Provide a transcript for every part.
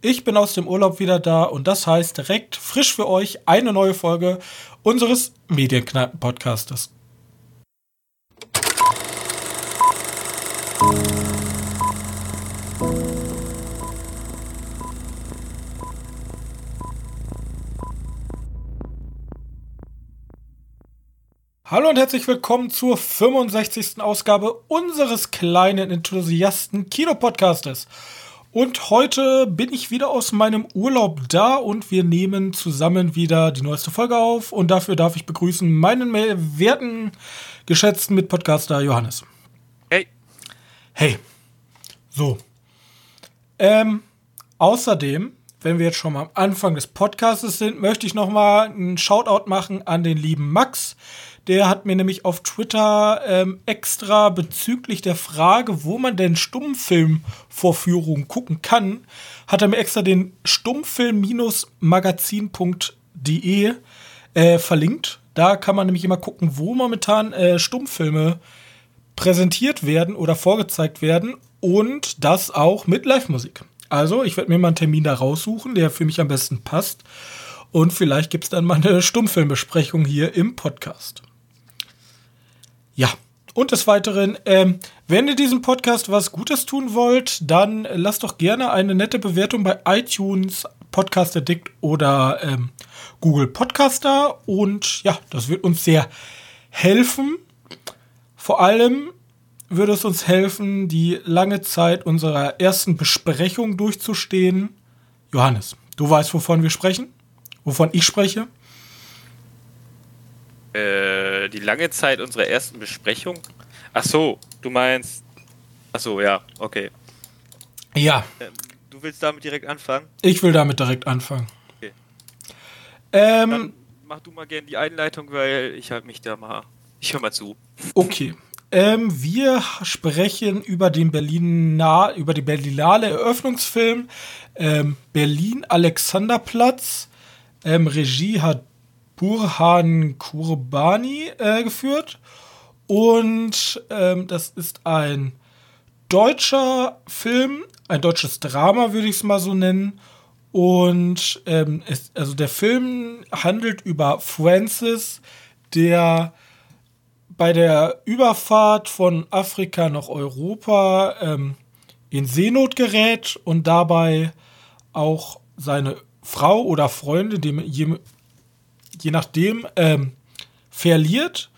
Ich bin aus dem Urlaub wieder da und das heißt direkt frisch für euch eine neue Folge unseres Medienkneipen-Podcastes. Hallo und herzlich willkommen zur 65. Ausgabe unseres kleinen Enthusiasten Kinopodcastes. Und heute bin ich wieder aus meinem Urlaub da und wir nehmen zusammen wieder die neueste Folge auf. Und dafür darf ich begrüßen meinen werten, geschätzten Mitpodcaster Johannes. Hey. Hey. So. Ähm, außerdem, wenn wir jetzt schon mal am Anfang des Podcasts sind, möchte ich noch mal einen Shoutout machen an den lieben Max der hat mir nämlich auf Twitter ähm, extra bezüglich der Frage, wo man denn Stummfilmvorführungen gucken kann, hat er mir extra den stummfilm-magazin.de äh, verlinkt. Da kann man nämlich immer gucken, wo momentan äh, Stummfilme präsentiert werden oder vorgezeigt werden und das auch mit Live-Musik. Also, ich werde mir mal einen Termin da raussuchen, der für mich am besten passt. Und vielleicht gibt es dann mal eine Stummfilmbesprechung hier im Podcast. Ja. Und des Weiteren, ähm, wenn ihr diesem Podcast was Gutes tun wollt, dann lasst doch gerne eine nette Bewertung bei iTunes, Podcast Addict oder ähm, Google Podcaster. Und ja, das wird uns sehr helfen. Vor allem würde es uns helfen, die lange Zeit unserer ersten Besprechung durchzustehen. Johannes, du weißt, wovon wir sprechen? Wovon ich spreche? Äh, die lange Zeit unserer ersten Besprechung. Ach so, du meinst. Ach so, ja, okay. Ja. Ähm, du willst damit direkt anfangen? Ich will damit direkt anfangen. Okay. Ähm, Dann mach du mal gerne die Einleitung, weil ich halt mich da mal. Ich hör mal zu. Okay. Ähm, wir sprechen über den Berliner, über die Berlinale Eröffnungsfilm ähm, Berlin Alexanderplatz. Ähm, Regie hat Burhan Kurbani äh, geführt. Und ähm, das ist ein deutscher Film, ein deutsches Drama, würde ich es mal so nennen. Und ähm, es, also der Film handelt über Francis, der bei der Überfahrt von Afrika nach Europa ähm, in Seenot gerät und dabei auch seine Frau oder Freunde, dem, je nachdem, ähm, verliert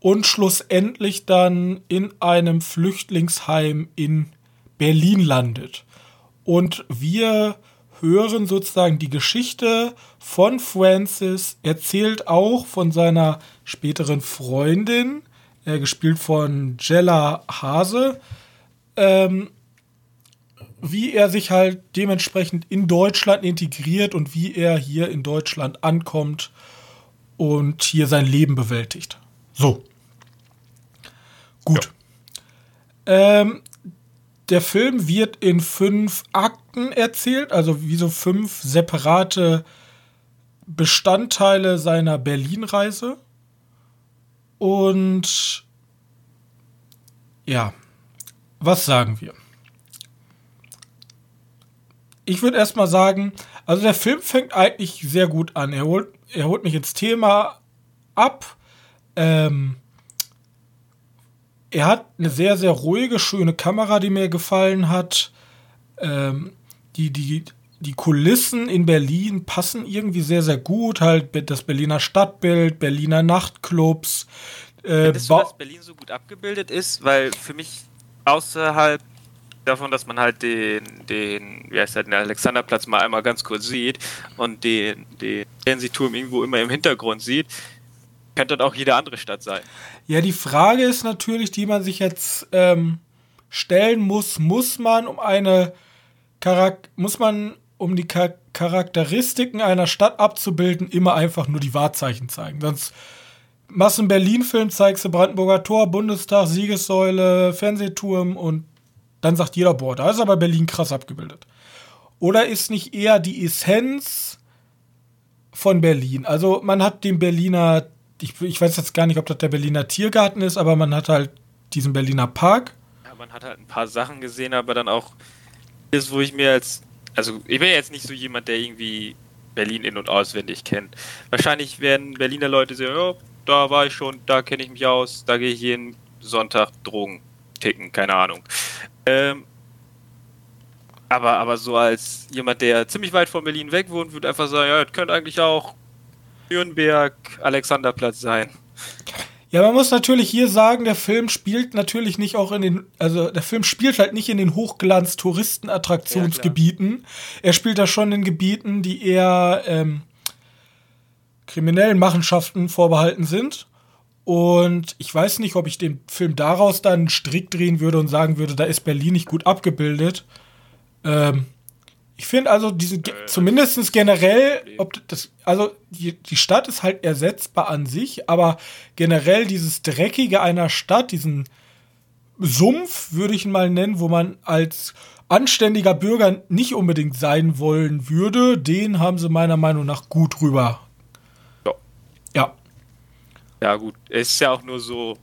und schlussendlich dann in einem Flüchtlingsheim in Berlin landet. Und wir hören sozusagen die Geschichte von Francis, erzählt auch von seiner späteren Freundin, äh, gespielt von Jella Hase, ähm, wie er sich halt dementsprechend in Deutschland integriert und wie er hier in Deutschland ankommt und hier sein Leben bewältigt. So. Gut. Ja. Ähm, der Film wird in fünf Akten erzählt, also wie so fünf separate Bestandteile seiner Berlin-Reise. Und ja, was sagen wir? Ich würde erstmal sagen, also der Film fängt eigentlich sehr gut an. Er holt er holt mich ins Thema ab. Ähm, er hat eine sehr, sehr ruhige, schöne Kamera, die mir gefallen hat. Ähm, die, die, die Kulissen in Berlin passen irgendwie sehr, sehr gut. Halt das Berliner Stadtbild, Berliner Nachtclubs. Äh, Findest du, dass Berlin so gut abgebildet ist? Weil für mich außerhalb davon, dass man halt den, den, wie heißt der, den Alexanderplatz mal einmal ganz kurz sieht und den, den Fernsehturm irgendwo immer im Hintergrund sieht, könnte dann auch jede andere Stadt sein. Ja, die Frage ist natürlich, die man sich jetzt ähm, stellen muss, muss man um eine Charak muss man um die Char Charakteristiken einer Stadt abzubilden, immer einfach nur die Wahrzeichen zeigen. Sonst machst du einen Berlin-Film, zeigst du Brandenburger Tor, Bundestag, Siegessäule, Fernsehturm und dann sagt jeder, boah, da ist aber Berlin krass abgebildet. Oder ist nicht eher die Essenz von Berlin? Also man hat den Berliner, ich, ich weiß jetzt gar nicht, ob das der Berliner Tiergarten ist, aber man hat halt diesen Berliner Park. Ja, man hat halt ein paar Sachen gesehen, aber dann auch das, wo ich mir als also ich bin jetzt nicht so jemand, der irgendwie Berlin in- und auswendig kennt. Wahrscheinlich werden Berliner Leute sagen, ja, da war ich schon, da kenne ich mich aus, da gehe ich jeden Sonntag Drogen ticken, keine Ahnung. Ähm, aber, aber so als jemand, der ziemlich weit von Berlin weg wohnt, würde einfach sagen, ja, das könnte eigentlich auch Nürnberg, Alexanderplatz sein. Ja, man muss natürlich hier sagen, der Film spielt natürlich nicht auch in den, also der Film spielt halt nicht in den Hochglanz-Touristenattraktionsgebieten. Ja, er spielt da schon in Gebieten, die eher ähm, kriminellen Machenschaften vorbehalten sind. Und ich weiß nicht, ob ich den Film daraus dann einen Strick drehen würde und sagen würde, da ist Berlin nicht gut abgebildet. Ähm, ich finde also diese, äh, zumindest generell, ob das, also die, die Stadt ist halt ersetzbar an sich, aber generell dieses Dreckige einer Stadt, diesen Sumpf, würde ich ihn mal nennen, wo man als anständiger Bürger nicht unbedingt sein wollen würde, den haben sie meiner Meinung nach gut rüber. Ja. Gut. Es ist ja auch nur so,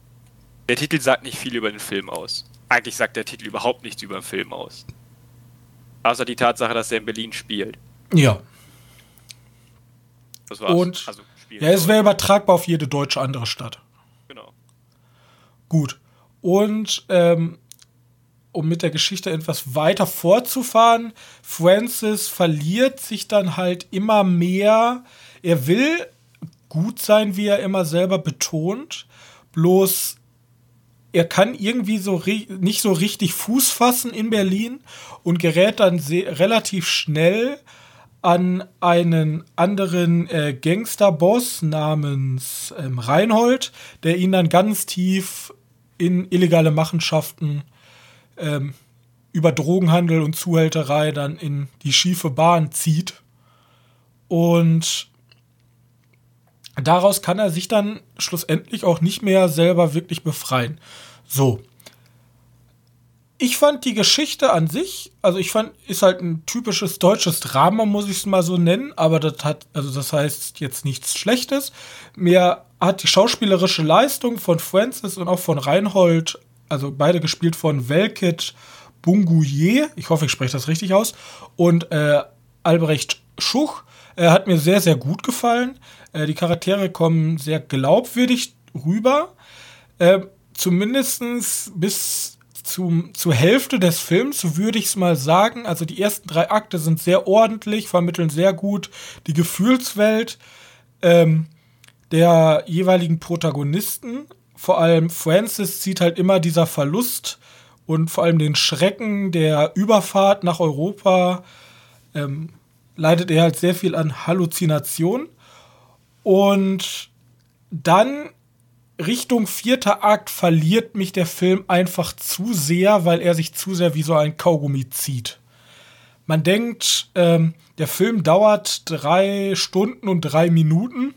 der Titel sagt nicht viel über den Film aus. Eigentlich sagt der Titel überhaupt nichts über den Film aus. Außer die Tatsache, dass er in Berlin spielt. Ja. Das war's. Und also, ja, es wäre übertragbar auf jede deutsche andere Stadt. Genau. Gut. Und ähm, um mit der Geschichte etwas weiter fortzufahren, Francis verliert sich dann halt immer mehr. Er will gut sein, wie er immer selber betont. Bloß er kann irgendwie so nicht so richtig Fuß fassen in Berlin und gerät dann relativ schnell an einen anderen äh, Gangsterboss namens ähm, Reinhold, der ihn dann ganz tief in illegale Machenschaften ähm, über Drogenhandel und Zuhälterei dann in die schiefe Bahn zieht. Und daraus kann er sich dann schlussendlich auch nicht mehr selber wirklich befreien. So. Ich fand die Geschichte an sich, also ich fand, ist halt ein typisches deutsches Drama, muss ich es mal so nennen, aber das hat, also das heißt jetzt nichts Schlechtes. Mir hat die schauspielerische Leistung von Francis und auch von Reinhold, also beide gespielt von Velkit Bunguye, ich hoffe, ich spreche das richtig aus, und äh, Albrecht Schuch, äh, hat mir sehr, sehr gut gefallen. Äh, die Charaktere kommen sehr glaubwürdig rüber. Äh, zumindest bis zum, zur Hälfte des Films würde ich es mal sagen. Also die ersten drei Akte sind sehr ordentlich, vermitteln sehr gut die Gefühlswelt ähm, der jeweiligen Protagonisten. Vor allem Francis zieht halt immer dieser Verlust und vor allem den Schrecken der Überfahrt nach Europa ähm, leidet er halt sehr viel an Halluzination. Und dann Richtung vierter Akt verliert mich der Film einfach zu sehr, weil er sich zu sehr wie so ein Kaugummi zieht. Man denkt, ähm, der Film dauert drei Stunden und drei Minuten.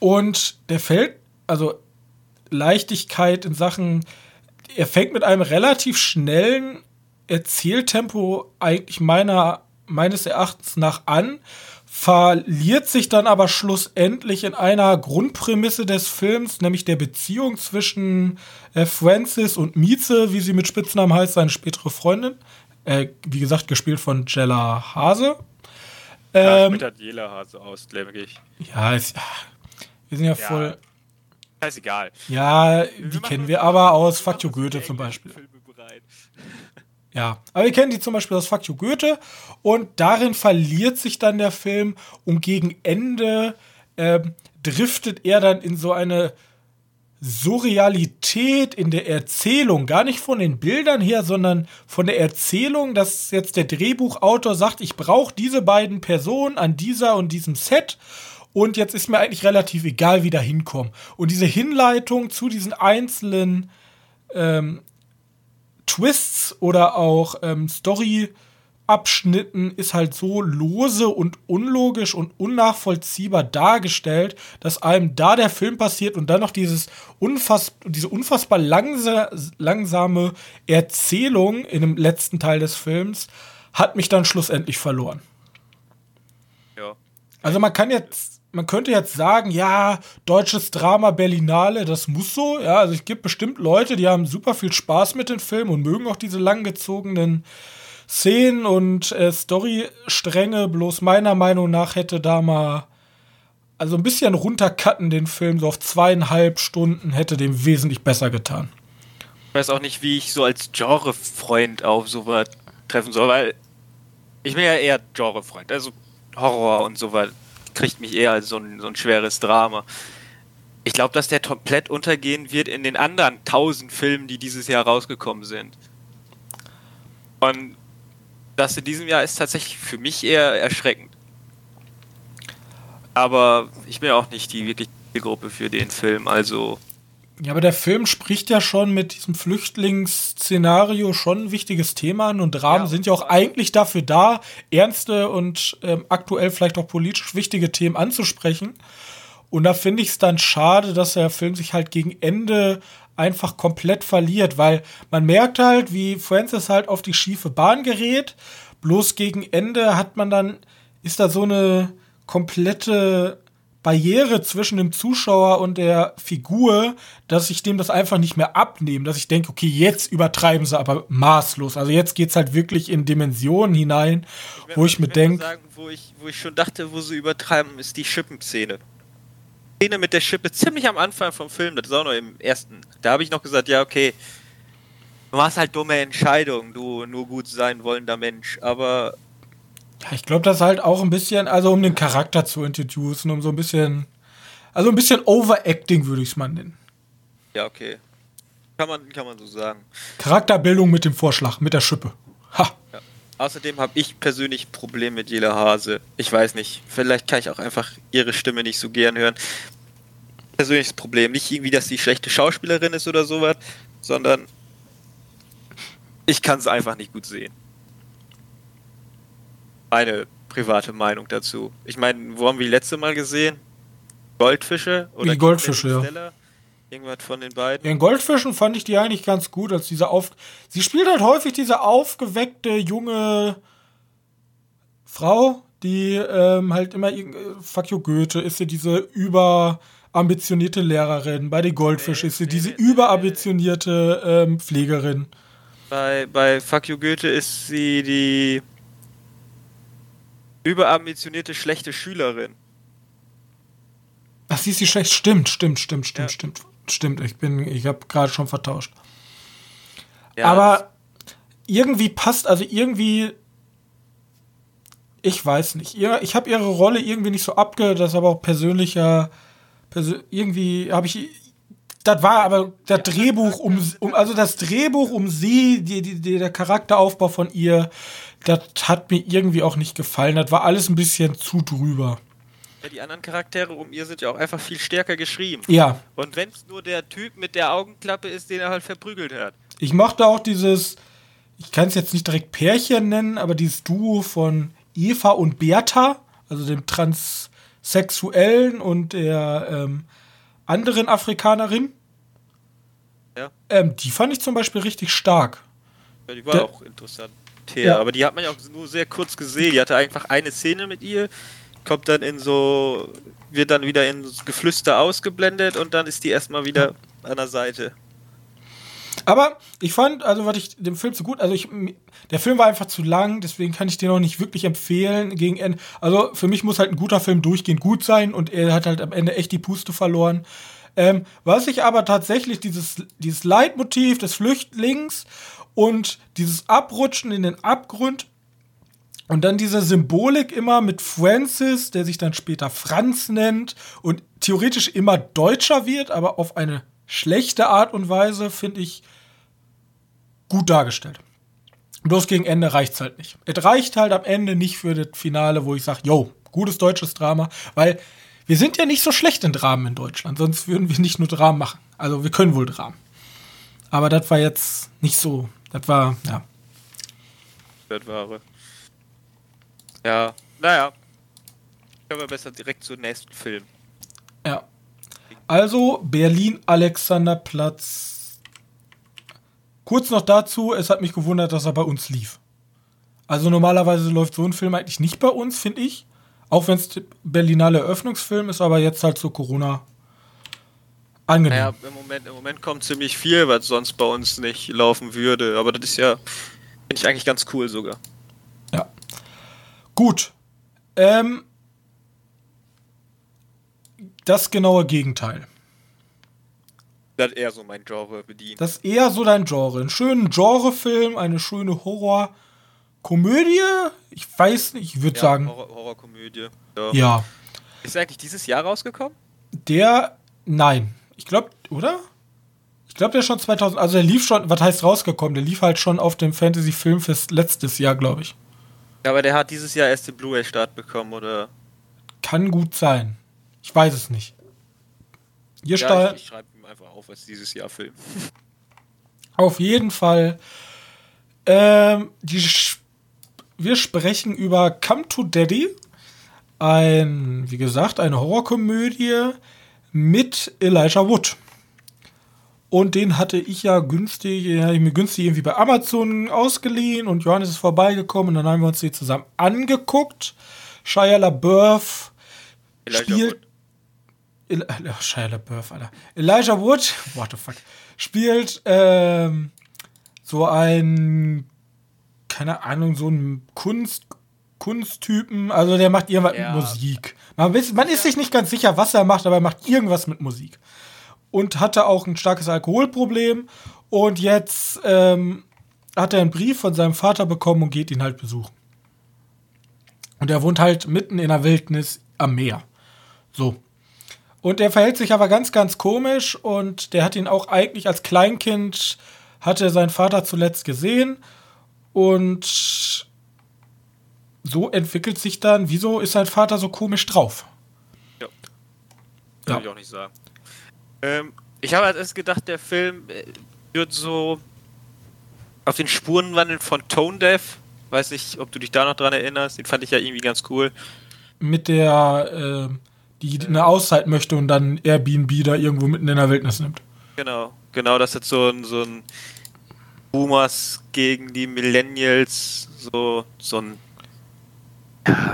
Und der fällt, also Leichtigkeit in Sachen, er fängt mit einem relativ schnellen Erzähltempo eigentlich meiner meines Erachtens nach an, verliert sich dann aber schlussendlich in einer Grundprämisse des Films, nämlich der Beziehung zwischen äh, Francis und Mieze, wie sie mit Spitznamen heißt, seine spätere Freundin. Äh, wie gesagt, gespielt von Jella Hase. Ähm, ja, Jella Hase aus, glaube ich. Ja, ist, wir sind ja, ja voll. Scheißegal. Ja, die kennen wir aber aus You Goethe zum Beispiel. Ja, aber wir kennen die zum Beispiel aus Fuck Goethe. Und darin verliert sich dann der Film und gegen Ende äh, driftet er dann in so eine Surrealität in der Erzählung, gar nicht von den Bildern her, sondern von der Erzählung, dass jetzt der Drehbuchautor sagt, ich brauche diese beiden Personen an dieser und diesem Set. Und jetzt ist mir eigentlich relativ egal, wie da hinkommen. Und diese Hinleitung zu diesen einzelnen ähm, Twists oder auch ähm, Story-Abschnitten ist halt so lose und unlogisch und unnachvollziehbar dargestellt, dass einem da der Film passiert und dann noch dieses unfass diese unfassbar langsa langsame Erzählung in dem letzten Teil des Films hat mich dann schlussendlich verloren. Ja. Also man kann jetzt man könnte jetzt sagen, ja, deutsches Drama Berlinale, das muss so. Ja, also es gibt bestimmt Leute, die haben super viel Spaß mit den Filmen und mögen auch diese langgezogenen Szenen und äh, Storystränge, bloß meiner Meinung nach hätte da mal also ein bisschen runtercutten den Film so auf zweieinhalb Stunden hätte dem wesentlich besser getan. Ich weiß auch nicht, wie ich so als Genrefreund auf sowas treffen soll, weil ich bin ja eher Genrefreund. Also Horror und sowas kriegt mich eher als so ein, so ein schweres Drama. Ich glaube, dass der komplett untergehen wird in den anderen tausend Filmen, die dieses Jahr rausgekommen sind. Und das in diesem Jahr ist tatsächlich für mich eher erschreckend. Aber ich bin auch nicht die wirkliche Gruppe für den Film, also. Ja, aber der Film spricht ja schon mit diesem Flüchtlingsszenario schon ein wichtiges Thema an und Dramen ja, sind ja auch eigentlich dafür da, ernste und ähm, aktuell vielleicht auch politisch wichtige Themen anzusprechen. Und da finde ich es dann schade, dass der Film sich halt gegen Ende einfach komplett verliert, weil man merkt halt, wie Francis halt auf die schiefe Bahn gerät. Bloß gegen Ende hat man dann, ist da so eine, komplette Barriere zwischen dem Zuschauer und der Figur, dass ich dem das einfach nicht mehr abnehme, dass ich denke, okay, jetzt übertreiben sie aber maßlos. Also jetzt geht es halt wirklich in Dimensionen hinein, ich wo ich mir denke. Wo ich, wo ich schon dachte, wo sie übertreiben, ist die Schippenszene. Szene mit der Schippe ziemlich am Anfang vom Film, das ist auch noch im ersten. Da habe ich noch gesagt, ja, okay, du machst halt dumme Entscheidungen, du nur gut sein wollender Mensch, aber ja, ich glaube, das ist halt auch ein bisschen, also um den Charakter zu introducen, um so ein bisschen, also ein bisschen Overacting würde ich es mal nennen. Ja, okay. Kann man, kann man so sagen. Charakterbildung mit dem Vorschlag, mit der Schippe. Ha. Ja. Außerdem habe ich persönlich ein Problem mit Jela Hase. Ich weiß nicht, vielleicht kann ich auch einfach ihre Stimme nicht so gern hören. Persönliches Problem. Nicht irgendwie, dass sie schlechte Schauspielerin ist oder sowas, sondern ich kann es einfach nicht gut sehen meine private Meinung dazu. Ich meine, wo haben wir die letzte Mal gesehen? Goldfische? Oder die Goldfische, ja. Irgendwas von den beiden. In Goldfischen fand ich die eigentlich ganz gut, als diese auf. Sie spielt halt häufig diese aufgeweckte junge Frau, die ähm, halt immer äh, fuck you Goethe ist sie diese überambitionierte Lehrerin. Bei den Goldfisch nee, ist sie nee, diese nee, überambitionierte ähm, Pflegerin. Bei, bei Fuck you Goethe ist sie die überambitionierte, schlechte Schülerin. Ach, sie ist die schlecht. Stimmt, stimmt, stimmt, stimmt, ja. stimmt. Stimmt, ich bin, ich habe gerade schon vertauscht. Ja, Aber irgendwie passt, also irgendwie, ich weiß nicht. Ich habe ihre Rolle irgendwie nicht so abge, das ist aber auch persönlicher, persö irgendwie habe ich, das war aber das Drehbuch um, um, also das Drehbuch um sie, die, die, der Charakteraufbau von ihr, das hat mir irgendwie auch nicht gefallen. Das war alles ein bisschen zu drüber. Ja, die anderen Charaktere um ihr sind ja auch einfach viel stärker geschrieben. Ja. Und wenn es nur der Typ mit der Augenklappe ist, den er halt verprügelt hat. Ich mochte auch dieses, ich kann es jetzt nicht direkt Pärchen nennen, aber dieses Duo von Eva und Bertha, also dem Transsexuellen und der ähm, anderen Afrikanerin. Ja. Ähm, die fand ich zum Beispiel richtig stark. Ja, die war der, auch interessant her. Ja. Aber die hat man ja auch nur sehr kurz gesehen. Die hatte einfach eine Szene mit ihr, kommt dann in so, wird dann wieder in Geflüster ausgeblendet und dann ist die erstmal wieder an der Seite. Aber ich fand, also was ich dem Film so gut, also ich, der Film war einfach zu lang, deswegen kann ich den auch nicht wirklich empfehlen gegen Ende. Also für mich muss halt ein guter Film durchgehend gut sein und er hat halt am Ende echt die Puste verloren. Ähm, was ich aber tatsächlich dieses, dieses Leitmotiv des Flüchtlings und dieses Abrutschen in den Abgrund und dann diese Symbolik immer mit Francis, der sich dann später Franz nennt und theoretisch immer Deutscher wird, aber auf eine schlechte Art und Weise, finde ich gut dargestellt. Bloß gegen Ende reicht es halt nicht. Es reicht halt am Ende nicht für das Finale, wo ich sage, yo, gutes deutsches Drama, weil wir sind ja nicht so schlecht in Dramen in Deutschland, sonst würden wir nicht nur Dramen machen. Also wir können wohl Dramen. Aber das war jetzt nicht so das war, ja. Das war. Ja, naja. Können wir besser direkt zum nächsten Film. Ja. Also, Berlin, Alexanderplatz. Kurz noch dazu, es hat mich gewundert, dass er bei uns lief. Also normalerweise läuft so ein Film eigentlich nicht bei uns, finde ich. Auch wenn es Berlinale Eröffnungsfilm ist, aber jetzt halt zu Corona Angenehm. Naja, im Moment, im Moment kommt ziemlich viel, was sonst bei uns nicht laufen würde. Aber das ist ja Finde ich eigentlich ganz cool sogar. Ja. Gut. Ähm, das genaue Gegenteil. Das eher so mein Genre bedient. Das ist eher so dein Genre. Einen schönen Genrefilm, eine schöne Horror-Komödie. Ich weiß nicht, ich würde ja, sagen. Horror Horrorkomödie. Ja. ja. Ist er eigentlich dieses Jahr rausgekommen? Der, nein. Ich glaube, oder? Ich glaube, der ist schon 2000, also der lief schon, was heißt rausgekommen? Der lief halt schon auf dem Fantasy Filmfest letztes Jahr, glaube ich. Ja, aber der hat dieses Jahr erst den Blu-ray-Start bekommen, oder? Kann gut sein. Ich weiß es nicht. Hier ja, ich, ich schreibe ihm einfach auf als dieses Jahr Film. Auf jeden Fall. Ähm, die, wir sprechen über Come to Daddy. Ein, wie gesagt, eine Horrorkomödie mit Elijah Wood. Und den hatte ich ja günstig, den hatte ich mir günstig irgendwie bei Amazon ausgeliehen und Johannes ist vorbeigekommen und dann haben wir uns die zusammen angeguckt. Shia LaBeouf spielt. El Shia LaBeouf, Alter. Elijah Wood, what the fuck, spielt ähm, so ein, keine Ahnung, so ein Kunst, Kunsttypen. Also der macht irgendwas ja. mit Musik. Man, ist, man ist sich nicht ganz sicher, was er macht, aber er macht irgendwas mit Musik. Und hatte auch ein starkes Alkoholproblem. Und jetzt ähm, hat er einen Brief von seinem Vater bekommen und geht ihn halt besuchen. Und er wohnt halt mitten in der Wildnis am Meer. So. Und der verhält sich aber ganz, ganz komisch und der hat ihn auch eigentlich als Kleinkind, hatte sein Vater zuletzt gesehen und so entwickelt sich dann, wieso ist sein Vater so komisch drauf? Ja. Kann ja. ich auch nicht sagen. Ähm, ich habe halt erst gedacht, der Film äh, wird so auf den Spuren wandeln von Tone Deaf. Weiß nicht, ob du dich da noch dran erinnerst. Den fand ich ja irgendwie ganz cool. Mit der, äh, die eine Auszeit möchte und dann Airbnb da irgendwo mitten in der Wildnis nimmt. Genau, genau, das ist so ein, so ein Boomers gegen die Millennials, so, so ein,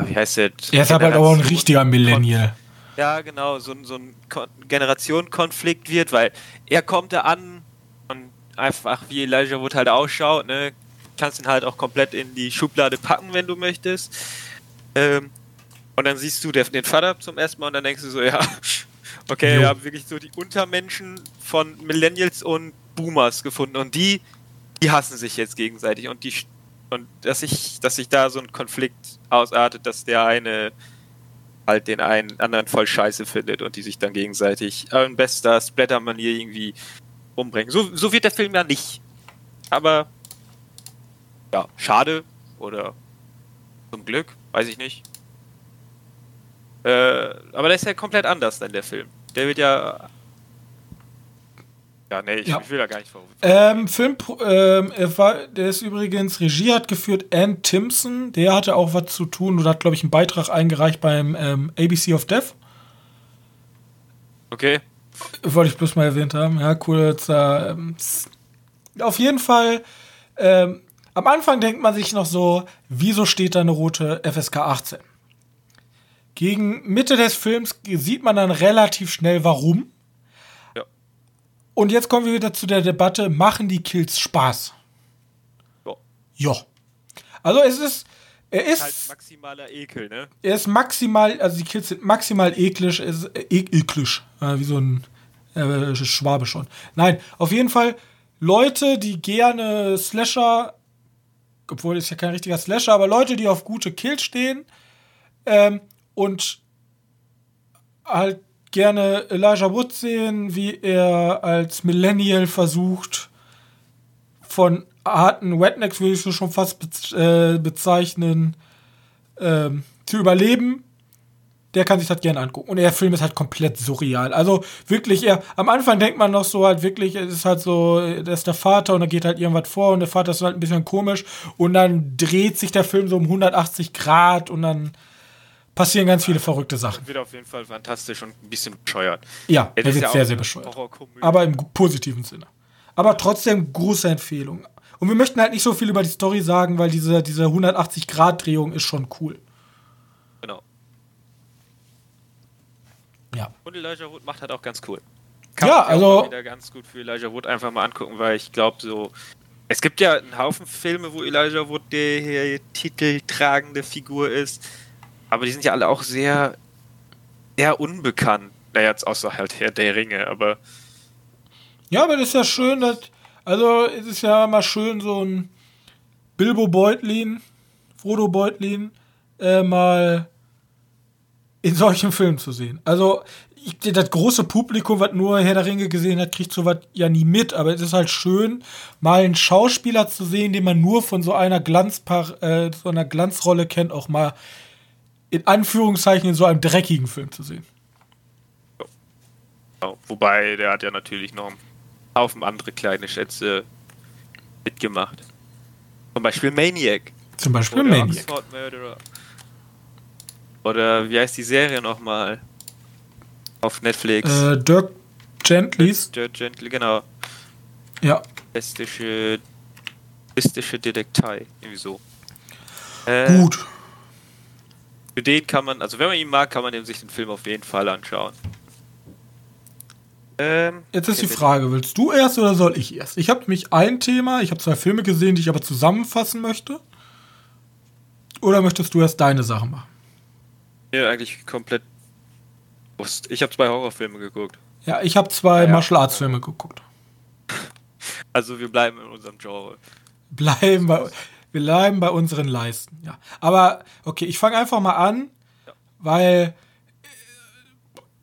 wie heißt der? Er ist aber halt auch ein richtiger Millennial. Ja, genau, so, so ein Generationenkonflikt wird, weil er kommt da an und einfach wie Elijah Wood halt ausschaut, ne, kannst ihn halt auch komplett in die Schublade packen, wenn du möchtest. Ähm, und dann siehst du den Vater zum ersten Mal und dann denkst du so, ja, okay, jo. wir haben wirklich so die Untermenschen von Millennials und Boomers gefunden und die, die hassen sich jetzt gegenseitig und die und dass sich, dass sich da so ein Konflikt ausartet, dass der eine halt den einen anderen voll scheiße findet und die sich dann gegenseitig in bester Splatter-Manier irgendwie umbringen. So, so wird der Film ja nicht. Aber ja, schade oder zum Glück, weiß ich nicht. Äh, aber der ist ja komplett anders dann der Film. Der wird ja. Ja, nee, ich, ja. will da gar nicht verrufen. Ähm, Film, ähm, er war, der ist übrigens, Regie hat geführt Ann Timpson. Der hatte auch was zu tun oder hat, glaube ich, einen Beitrag eingereicht beim ähm, ABC of Death. Okay. Wollte ich bloß mal erwähnt haben. Ja, cool. Ähm, auf jeden Fall, ähm, am Anfang denkt man sich noch so, wieso steht da eine rote FSK 18? Gegen Mitte des Films sieht man dann relativ schnell, warum. Und jetzt kommen wir wieder zu der Debatte: Machen die Kills Spaß? Ja. Ja. Also, es ist. Er ist. Halt maximaler Ekel, ne? Er ist maximal. Also, die Kills sind maximal eklig. Ist, äh, eklig. Äh, wie so ein äh, Schwabe schon. Nein, auf jeden Fall. Leute, die gerne Slasher, obwohl es ja kein richtiger Slasher, aber Leute, die auf gute Kills stehen, ähm, und halt gerne Elijah Wood sehen, wie er als Millennial versucht, von harten Wetnecks würde ich so schon fast äh, bezeichnen, ähm, zu überleben. Der kann sich das gerne angucken. Und der Film ist halt komplett surreal. Also wirklich, er, am Anfang denkt man noch so halt wirklich, es ist halt so, der ist der Vater und da geht halt irgendwas vor und der Vater ist halt ein bisschen komisch und dann dreht sich der Film so um 180 Grad und dann passieren ganz viele verrückte Sachen. Wird auf jeden Fall fantastisch und ein bisschen bescheuert. Ja, er wird ja sehr, sehr bescheuert. Aber im positiven Sinne. Aber trotzdem große Empfehlung. Und wir möchten halt nicht so viel über die Story sagen, weil diese, diese 180-Grad-Drehung ist schon cool. Genau. Ja. Und Elijah Wood macht halt auch ganz cool. Kann ja, also. wieder ganz gut für Elijah Wood einfach mal angucken, weil ich glaube, so Es gibt ja einen Haufen Filme, wo Elijah Wood der titeltragende Figur ist, aber die sind ja alle auch sehr, sehr unbekannt. Naja, jetzt außer halt Herr der Ringe, aber. Ja, aber das ist ja schön, dass. Also, es ist ja mal schön, so ein Bilbo Beutlin, Frodo Beutlin, äh, mal in solchen Filmen zu sehen. Also, ich, das große Publikum, was nur Herr der Ringe gesehen hat, kriegt sowas ja nie mit. Aber es ist halt schön, mal einen Schauspieler zu sehen, den man nur von so einer Glanzpar äh, so einer Glanzrolle kennt, auch mal in Anführungszeichen in so einem dreckigen Film zu sehen. Ja, wobei, der hat ja natürlich noch einen Haufen andere kleine Schätze mitgemacht. Zum Beispiel Maniac. Zum Beispiel Oder Maniac. Oder wie heißt die Serie nochmal? Auf Netflix. Äh, Dirk Gentlys. Dirk Gently, genau. Ja. Bestische, bestische Detektei, irgendwie so. Äh, Gut. Für den kann man, also wenn man ihn mag, kann man sich den Film auf jeden Fall anschauen. Ähm, Jetzt ist die Frage, willst du erst oder soll ich erst? Ich habe nämlich ein Thema, ich habe zwei Filme gesehen, die ich aber zusammenfassen möchte. Oder möchtest du erst deine Sachen machen? Ja, eigentlich komplett ich habe zwei Horrorfilme geguckt. Ja, ich habe zwei ja, Martial Arts Filme geguckt. Also wir bleiben in unserem Genre. Bleiben bei, wir bleiben bei unseren Leisten, ja. Aber okay, ich fange einfach mal an, ja. weil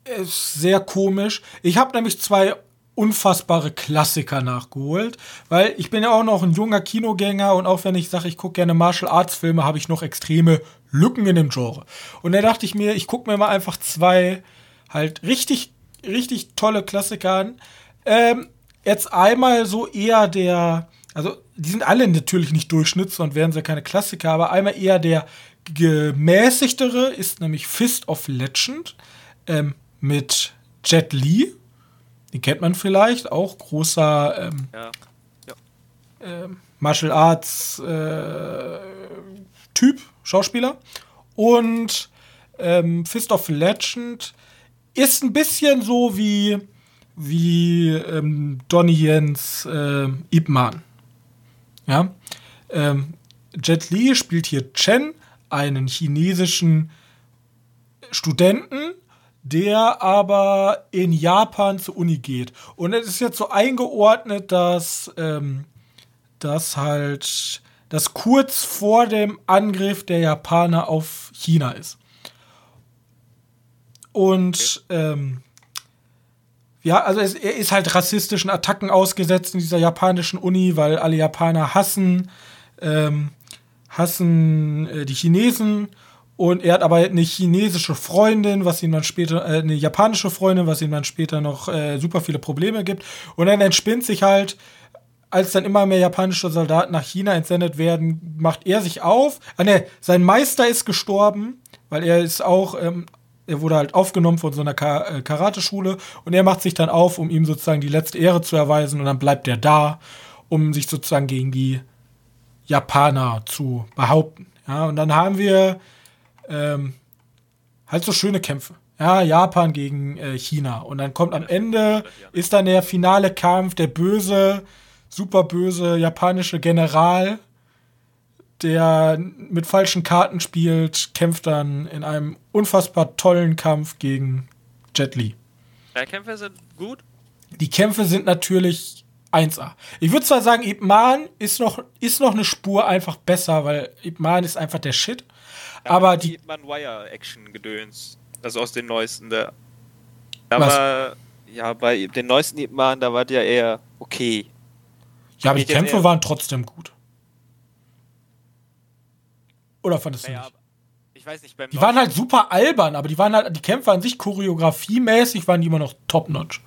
es ist sehr komisch. Ich habe nämlich zwei unfassbare Klassiker nachgeholt, weil ich bin ja auch noch ein junger Kinogänger und auch wenn ich sage, ich gucke gerne Martial Arts Filme, habe ich noch extreme Lücken in dem Genre. Und da dachte ich mir, ich gucke mir mal einfach zwei halt richtig, richtig tolle Klassiker an. Ähm, jetzt einmal so eher der, also die sind alle natürlich nicht Durchschnitt, sonst wären sie keine Klassiker, aber einmal eher der gemäßigtere ist nämlich Fist of Legend ähm, mit Jet Li. Den kennt man vielleicht, auch großer ähm, ja. Ja. Ähm, Martial Arts äh, Typ, Schauspieler. Und ähm, Fist of Legend ist ein bisschen so wie, wie ähm, Donnie Jens äh, Ip Man. Ja. Ähm, Jet Li spielt hier Chen, einen chinesischen Studenten, der aber in Japan zur Uni geht. Und es ist jetzt so eingeordnet, dass ähm, das halt das kurz vor dem Angriff der Japaner auf China ist. Und ähm, ja, also es, er ist halt rassistischen Attacken ausgesetzt in dieser japanischen Uni, weil alle Japaner hassen, ähm, hassen äh, die Chinesen. Und er hat aber eine chinesische Freundin, was ihm dann später, äh, eine japanische Freundin, was ihm dann später noch äh, super viele Probleme gibt. Und dann entspinnt sich halt, als dann immer mehr japanische Soldaten nach China entsendet werden, macht er sich auf. Ah ne, sein Meister ist gestorben, weil er ist auch ähm, er wurde halt aufgenommen von so einer Ka äh, Karateschule und er macht sich dann auf, um ihm sozusagen die letzte Ehre zu erweisen und dann bleibt er da, um sich sozusagen gegen die Japaner zu behaupten. Ja, und dann haben wir ähm, halt so schöne Kämpfe. Ja, Japan gegen äh, China. Und dann kommt am Ende, ist dann der finale Kampf, der böse, super böse japanische General der mit falschen Karten spielt, kämpft dann in einem unfassbar tollen Kampf gegen Jet Li. Die Kämpfe sind gut? Die Kämpfe sind natürlich 1A. Ich würde zwar sagen, Ip Man ist noch, ist noch eine Spur einfach besser, weil Ip Man ist einfach der Shit. Ja, aber die. Ip Man Wire Action Gedöns. Also aus den neuesten. Der, da war. Ja, bei den neuesten Ip Man, da war der eher okay. Ja, aber die Kämpfe waren trotzdem gut. Oder fandest du naja, nicht? Weiß nicht, beim Die waren halt super albern, aber die waren halt, die Kämpfe an sich choreografiemäßig waren die immer noch top-notch.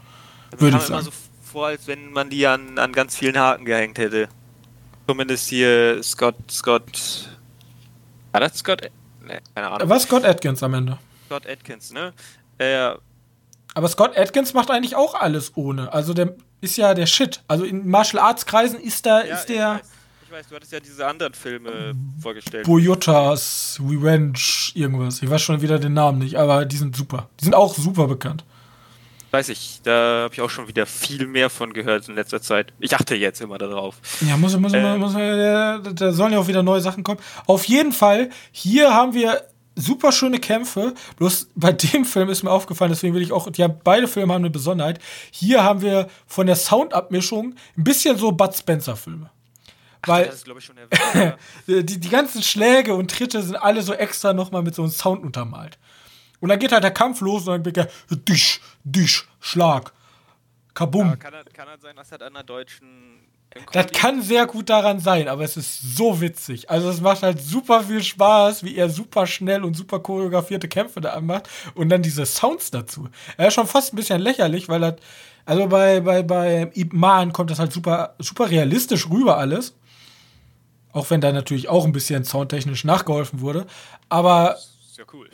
Würde ich sagen. immer so vor, als wenn man die an, an ganz vielen Haken gehängt hätte. Zumindest hier Scott, Scott. War das Scott? Ne, keine Ahnung. Was Scott Atkins am Ende? Scott Atkins, ne? Äh, aber Scott Atkins macht eigentlich auch alles ohne. Also der ist ja der Shit. Also in Martial Arts Kreisen ist da ja, ist der ich weiß, du hattest ja diese anderen Filme vorgestellt. Boyotas Revenge, irgendwas. Ich weiß schon wieder den Namen nicht, aber die sind super. Die sind auch super bekannt. weiß ich, da habe ich auch schon wieder viel mehr von gehört in letzter Zeit. Ich achte jetzt immer darauf. Ja, muss, muss, äh, muss, da, da sollen ja auch wieder neue Sachen kommen. Auf jeden Fall, hier haben wir super schöne Kämpfe. Bloß bei dem Film ist mir aufgefallen, deswegen will ich auch, ja, beide Filme haben eine Besonderheit. Hier haben wir von der Soundabmischung ein bisschen so Bud Spencer-Filme. Weil das ist, ich, schon erwähnt, die, die ganzen Schläge und Tritte sind alle so extra nochmal mit so einem Sound untermalt. Und dann geht halt der Kampf los und dann wird der Disch, Disch, Schlag, Kabum. Ja, kann, kann halt sein, dass er an einer deutschen. Das kann sehr gut daran sein, aber es ist so witzig. Also es macht halt super viel Spaß, wie er super schnell und super choreografierte Kämpfe da macht und dann diese Sounds dazu. Er ist schon fast ein bisschen lächerlich, weil er also bei bei bei Ip Man kommt das halt super super realistisch rüber alles. Auch wenn da natürlich auch ein bisschen soundtechnisch nachgeholfen wurde, aber ja cool.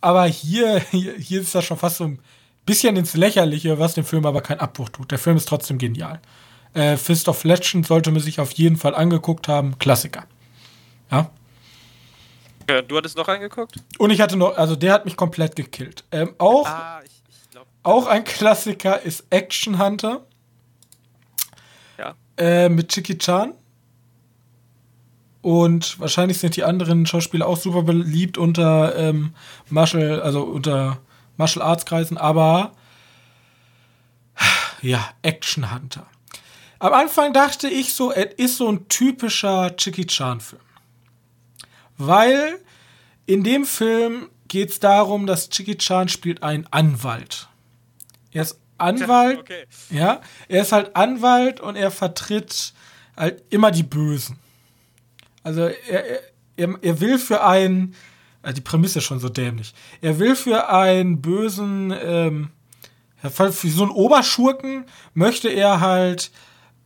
aber hier, hier, hier ist das schon fast so ein bisschen ins Lächerliche, was dem Film aber keinen Abbruch tut. Der Film ist trotzdem genial. Äh, Fist of Legend sollte man sich auf jeden Fall angeguckt haben. Klassiker. Ja. ja du hattest noch angeguckt? Und ich hatte noch, also der hat mich komplett gekillt. Ähm, auch, ah, ich, ich glaub, auch ein Klassiker ist Action Hunter. Ja. Äh, mit Chicky Chan. Und wahrscheinlich sind die anderen Schauspieler auch super beliebt unter ähm, Martial, also unter Martial Arts Kreisen, aber ja, Action Hunter. Am Anfang dachte ich so, es ist so ein typischer Chicky Chan Film. Weil in dem Film geht es darum, dass Chicky Chan spielt einen Anwalt. Er ist Anwalt, okay. ja, er ist halt Anwalt und er vertritt halt immer die Bösen. Also er, er, er will für einen, also die Prämisse ist schon so dämlich, er will für einen bösen, ähm, für so einen Oberschurken möchte er halt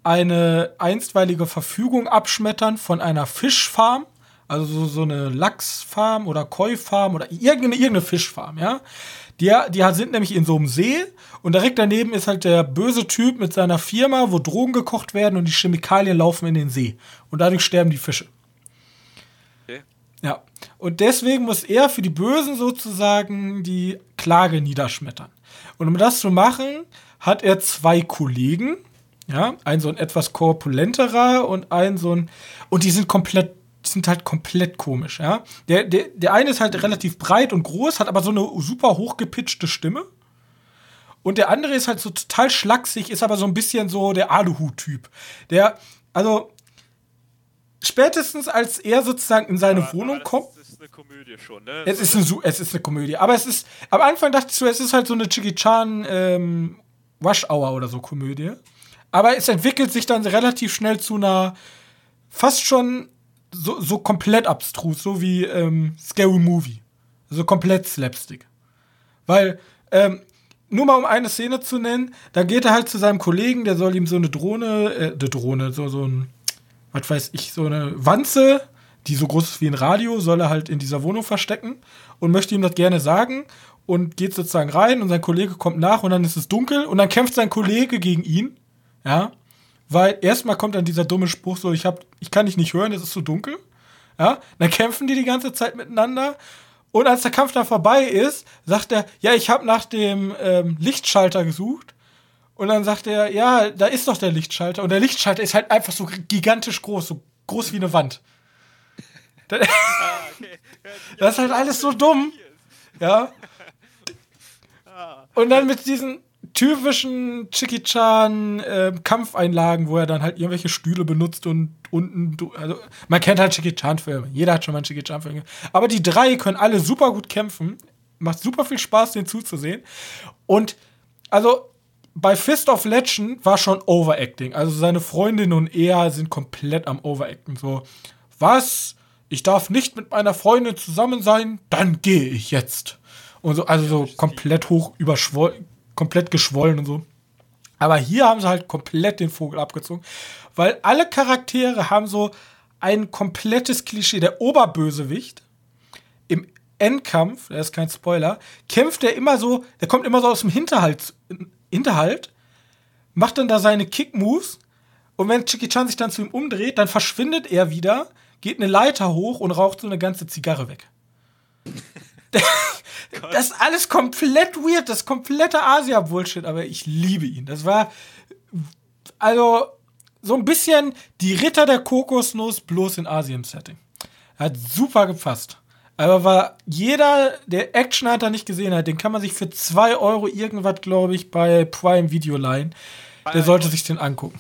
eine einstweilige Verfügung abschmettern von einer Fischfarm, also so, so eine Lachsfarm oder Koi-Farm oder irgendeine, irgendeine Fischfarm, ja. Die, die sind nämlich in so einem See und direkt daneben ist halt der böse Typ mit seiner Firma, wo Drogen gekocht werden und die Chemikalien laufen in den See. Und dadurch sterben die Fische. Ja. Und deswegen muss er für die Bösen sozusagen die Klage niederschmettern. Und um das zu machen, hat er zwei Kollegen. Ja, ein so ein etwas korpulenterer und ein so ein. Und die sind komplett die sind halt komplett komisch, ja. Der, der, der eine ist halt relativ breit und groß, hat aber so eine super hochgepitchte Stimme. Und der andere ist halt so total schlaksig, ist aber so ein bisschen so der Aluhut-Typ. Der, also, spätestens als er sozusagen in seine aber, Wohnung aber kommt. Es ist eine Komödie schon, ne? Es ist, eine, es ist eine Komödie. Aber es ist, am Anfang dachte ich so, es ist halt so eine Jiggy Chan ähm, Wash Hour oder so Komödie. Aber es entwickelt sich dann relativ schnell zu einer fast schon so, so komplett abstrus, so wie ähm, Scary Movie. So komplett Slapstick. Weil, ähm, nur mal um eine Szene zu nennen, da geht er halt zu seinem Kollegen, der soll ihm so eine Drohne, äh, eine Drohne, so, so ein was weiß ich, so eine Wanze, die so groß ist wie ein Radio, soll er halt in dieser Wohnung verstecken und möchte ihm das gerne sagen und geht sozusagen rein und sein Kollege kommt nach und dann ist es dunkel und dann kämpft sein Kollege gegen ihn, ja, weil erstmal kommt dann dieser dumme Spruch so, ich hab, ich kann dich nicht hören, es ist so dunkel, ja, dann kämpfen die die ganze Zeit miteinander und als der Kampf dann vorbei ist, sagt er, ja, ich habe nach dem ähm, Lichtschalter gesucht und dann sagt er, ja, da ist doch der Lichtschalter. Und der Lichtschalter ist halt einfach so gigantisch groß, so groß wie eine Wand. Das, ah, das ist halt alles so dumm. Ja. Ah. Und dann mit diesen typischen Chicky-Chan äh, Kampfeinlagen, wo er dann halt irgendwelche Stühle benutzt und unten, also man kennt halt Chicky-Chan-Filme. Jeder hat schon mal einen Chicky-Chan-Film. Aber die drei können alle super gut kämpfen. Macht super viel Spaß, denen zuzusehen. Und also bei Fist of Legend war schon Overacting. Also seine Freundin und er sind komplett am Overacten. So, was? Ich darf nicht mit meiner Freundin zusammen sein? Dann gehe ich jetzt. Und so, also so komplett hoch überschwollen, komplett geschwollen und so. Aber hier haben sie halt komplett den Vogel abgezogen, weil alle Charaktere haben so ein komplettes Klischee. Der Oberbösewicht im Endkampf, der ist kein Spoiler, kämpft er immer so, der kommt immer so aus dem Hinterhalt, Hinterhalt, macht dann da seine Kick-Moves und wenn Chicky Chan sich dann zu ihm umdreht, dann verschwindet er wieder, geht eine Leiter hoch und raucht so eine ganze Zigarre weg. Das ist alles komplett weird, das komplette Asia-Bullshit, aber ich liebe ihn. Das war, also, so ein bisschen die Ritter der Kokosnuss bloß in Asien-Setting. Hat super gepasst. Aber war jeder, der Action Hunter nicht gesehen hat, den kann man sich für 2 Euro irgendwas, glaube ich, bei Prime Video leihen. Der sollte sich den angucken.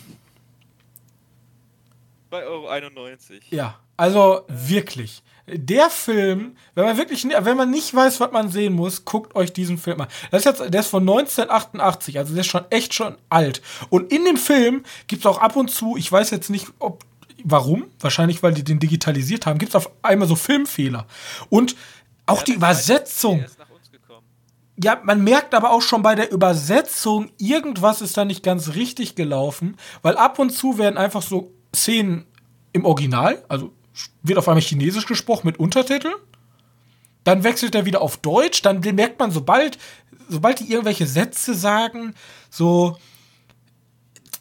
2,91 Euro. Ja, also wirklich. Der Film, wenn man wirklich, wenn man nicht weiß, was man sehen muss, guckt euch diesen Film an. Das ist jetzt, der ist von 1988, also der ist schon echt schon alt. Und in dem Film gibt es auch ab und zu, ich weiß jetzt nicht, ob warum, wahrscheinlich weil die den digitalisiert haben, gibt es auf einmal so Filmfehler. Und auch ja, die Übersetzung. Ja, man merkt aber auch schon bei der Übersetzung, irgendwas ist da nicht ganz richtig gelaufen, weil ab und zu werden einfach so Szenen im Original, also wird auf einmal Chinesisch gesprochen mit Untertiteln. Dann wechselt er wieder auf Deutsch. Dann merkt man, sobald, sobald die irgendwelche Sätze sagen, so,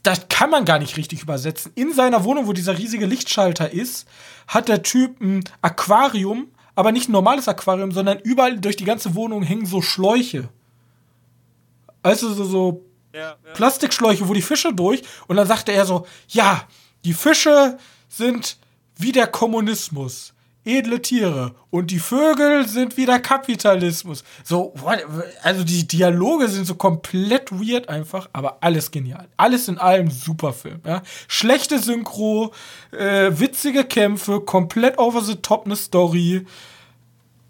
das kann man gar nicht richtig übersetzen. In seiner Wohnung, wo dieser riesige Lichtschalter ist, hat der Typ ein Aquarium, aber nicht ein normales Aquarium, sondern überall durch die ganze Wohnung hängen so Schläuche. Also so, so ja, ja. Plastikschläuche, wo die Fische durch. Und dann sagte er so, ja, die Fische sind wie der Kommunismus. Edle Tiere. Und die Vögel sind wie der Kapitalismus. So, also die Dialoge sind so komplett weird einfach, aber alles genial. Alles in allem super Film. Ja? Schlechte Synchro, äh, witzige Kämpfe, komplett over the top eine Story.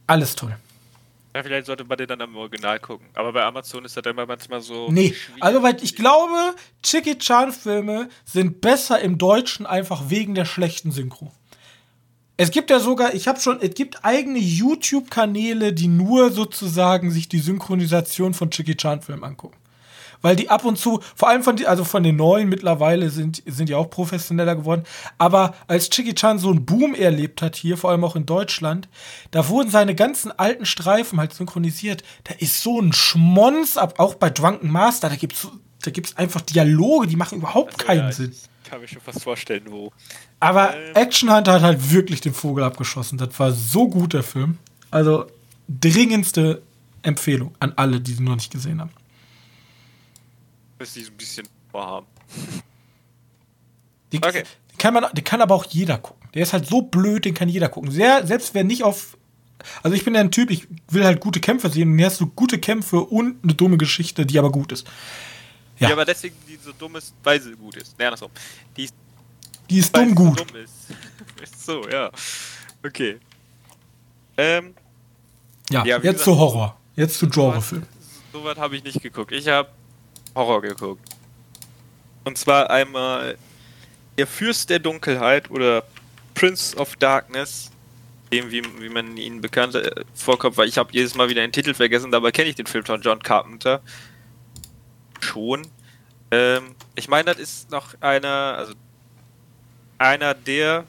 Alles toll. Ja, vielleicht sollte man den dann am Original gucken. Aber bei Amazon ist das immer manchmal so. Nee, also weil ich glaube, Chicky Chan Filme sind besser im Deutschen einfach wegen der schlechten Synchro. Es gibt ja sogar, ich habe schon, es gibt eigene YouTube-Kanäle, die nur sozusagen sich die Synchronisation von Chicky Chan Filmen angucken. Weil die ab und zu, vor allem von, die, also von den neuen mittlerweile sind, sind die auch professioneller geworden. Aber als Chicky Chan so einen Boom erlebt hat hier, vor allem auch in Deutschland, da wurden seine ganzen alten Streifen halt synchronisiert. Da ist so ein Schmonz ab, auch bei Drunken Master, da gibt's, da gibt's einfach Dialoge, die machen überhaupt also, keinen ja, Sinn. Kann mir schon fast vorstellen, wo. Aber ähm. Action Hunter hat halt wirklich den Vogel abgeschossen. Das war so gut, der Film. Also dringendste Empfehlung an alle, die sie noch nicht gesehen haben. Müsste ich ein bisschen vorhaben. Die, okay. den, kann man, den kann aber auch jeder gucken. Der ist halt so blöd, den kann jeder gucken. Sehr, selbst wer nicht auf. Also ich bin ja ein Typ, ich will halt gute Kämpfe sehen und hier hast du gute Kämpfe und eine dumme Geschichte, die aber gut ist. Ja, ja aber deswegen die so dumm ist, weil sie gut ist. Ja, andersrum. Die ist die ist dumm gut. Dumm ist. so, ja. Okay. Ähm. Ja, ja jetzt gesagt, zu Horror. Jetzt zu Genrefilm. So weit habe ich nicht geguckt. Ich habe Horror geguckt. Und zwar einmal Der Fürst der Dunkelheit oder Prince of Darkness, dem wie, wie man ihn bekannt äh, vorkommt, weil ich habe jedes Mal wieder den Titel vergessen, dabei kenne ich den Film von John Carpenter schon. Ähm, ich meine, das ist noch einer, also einer der,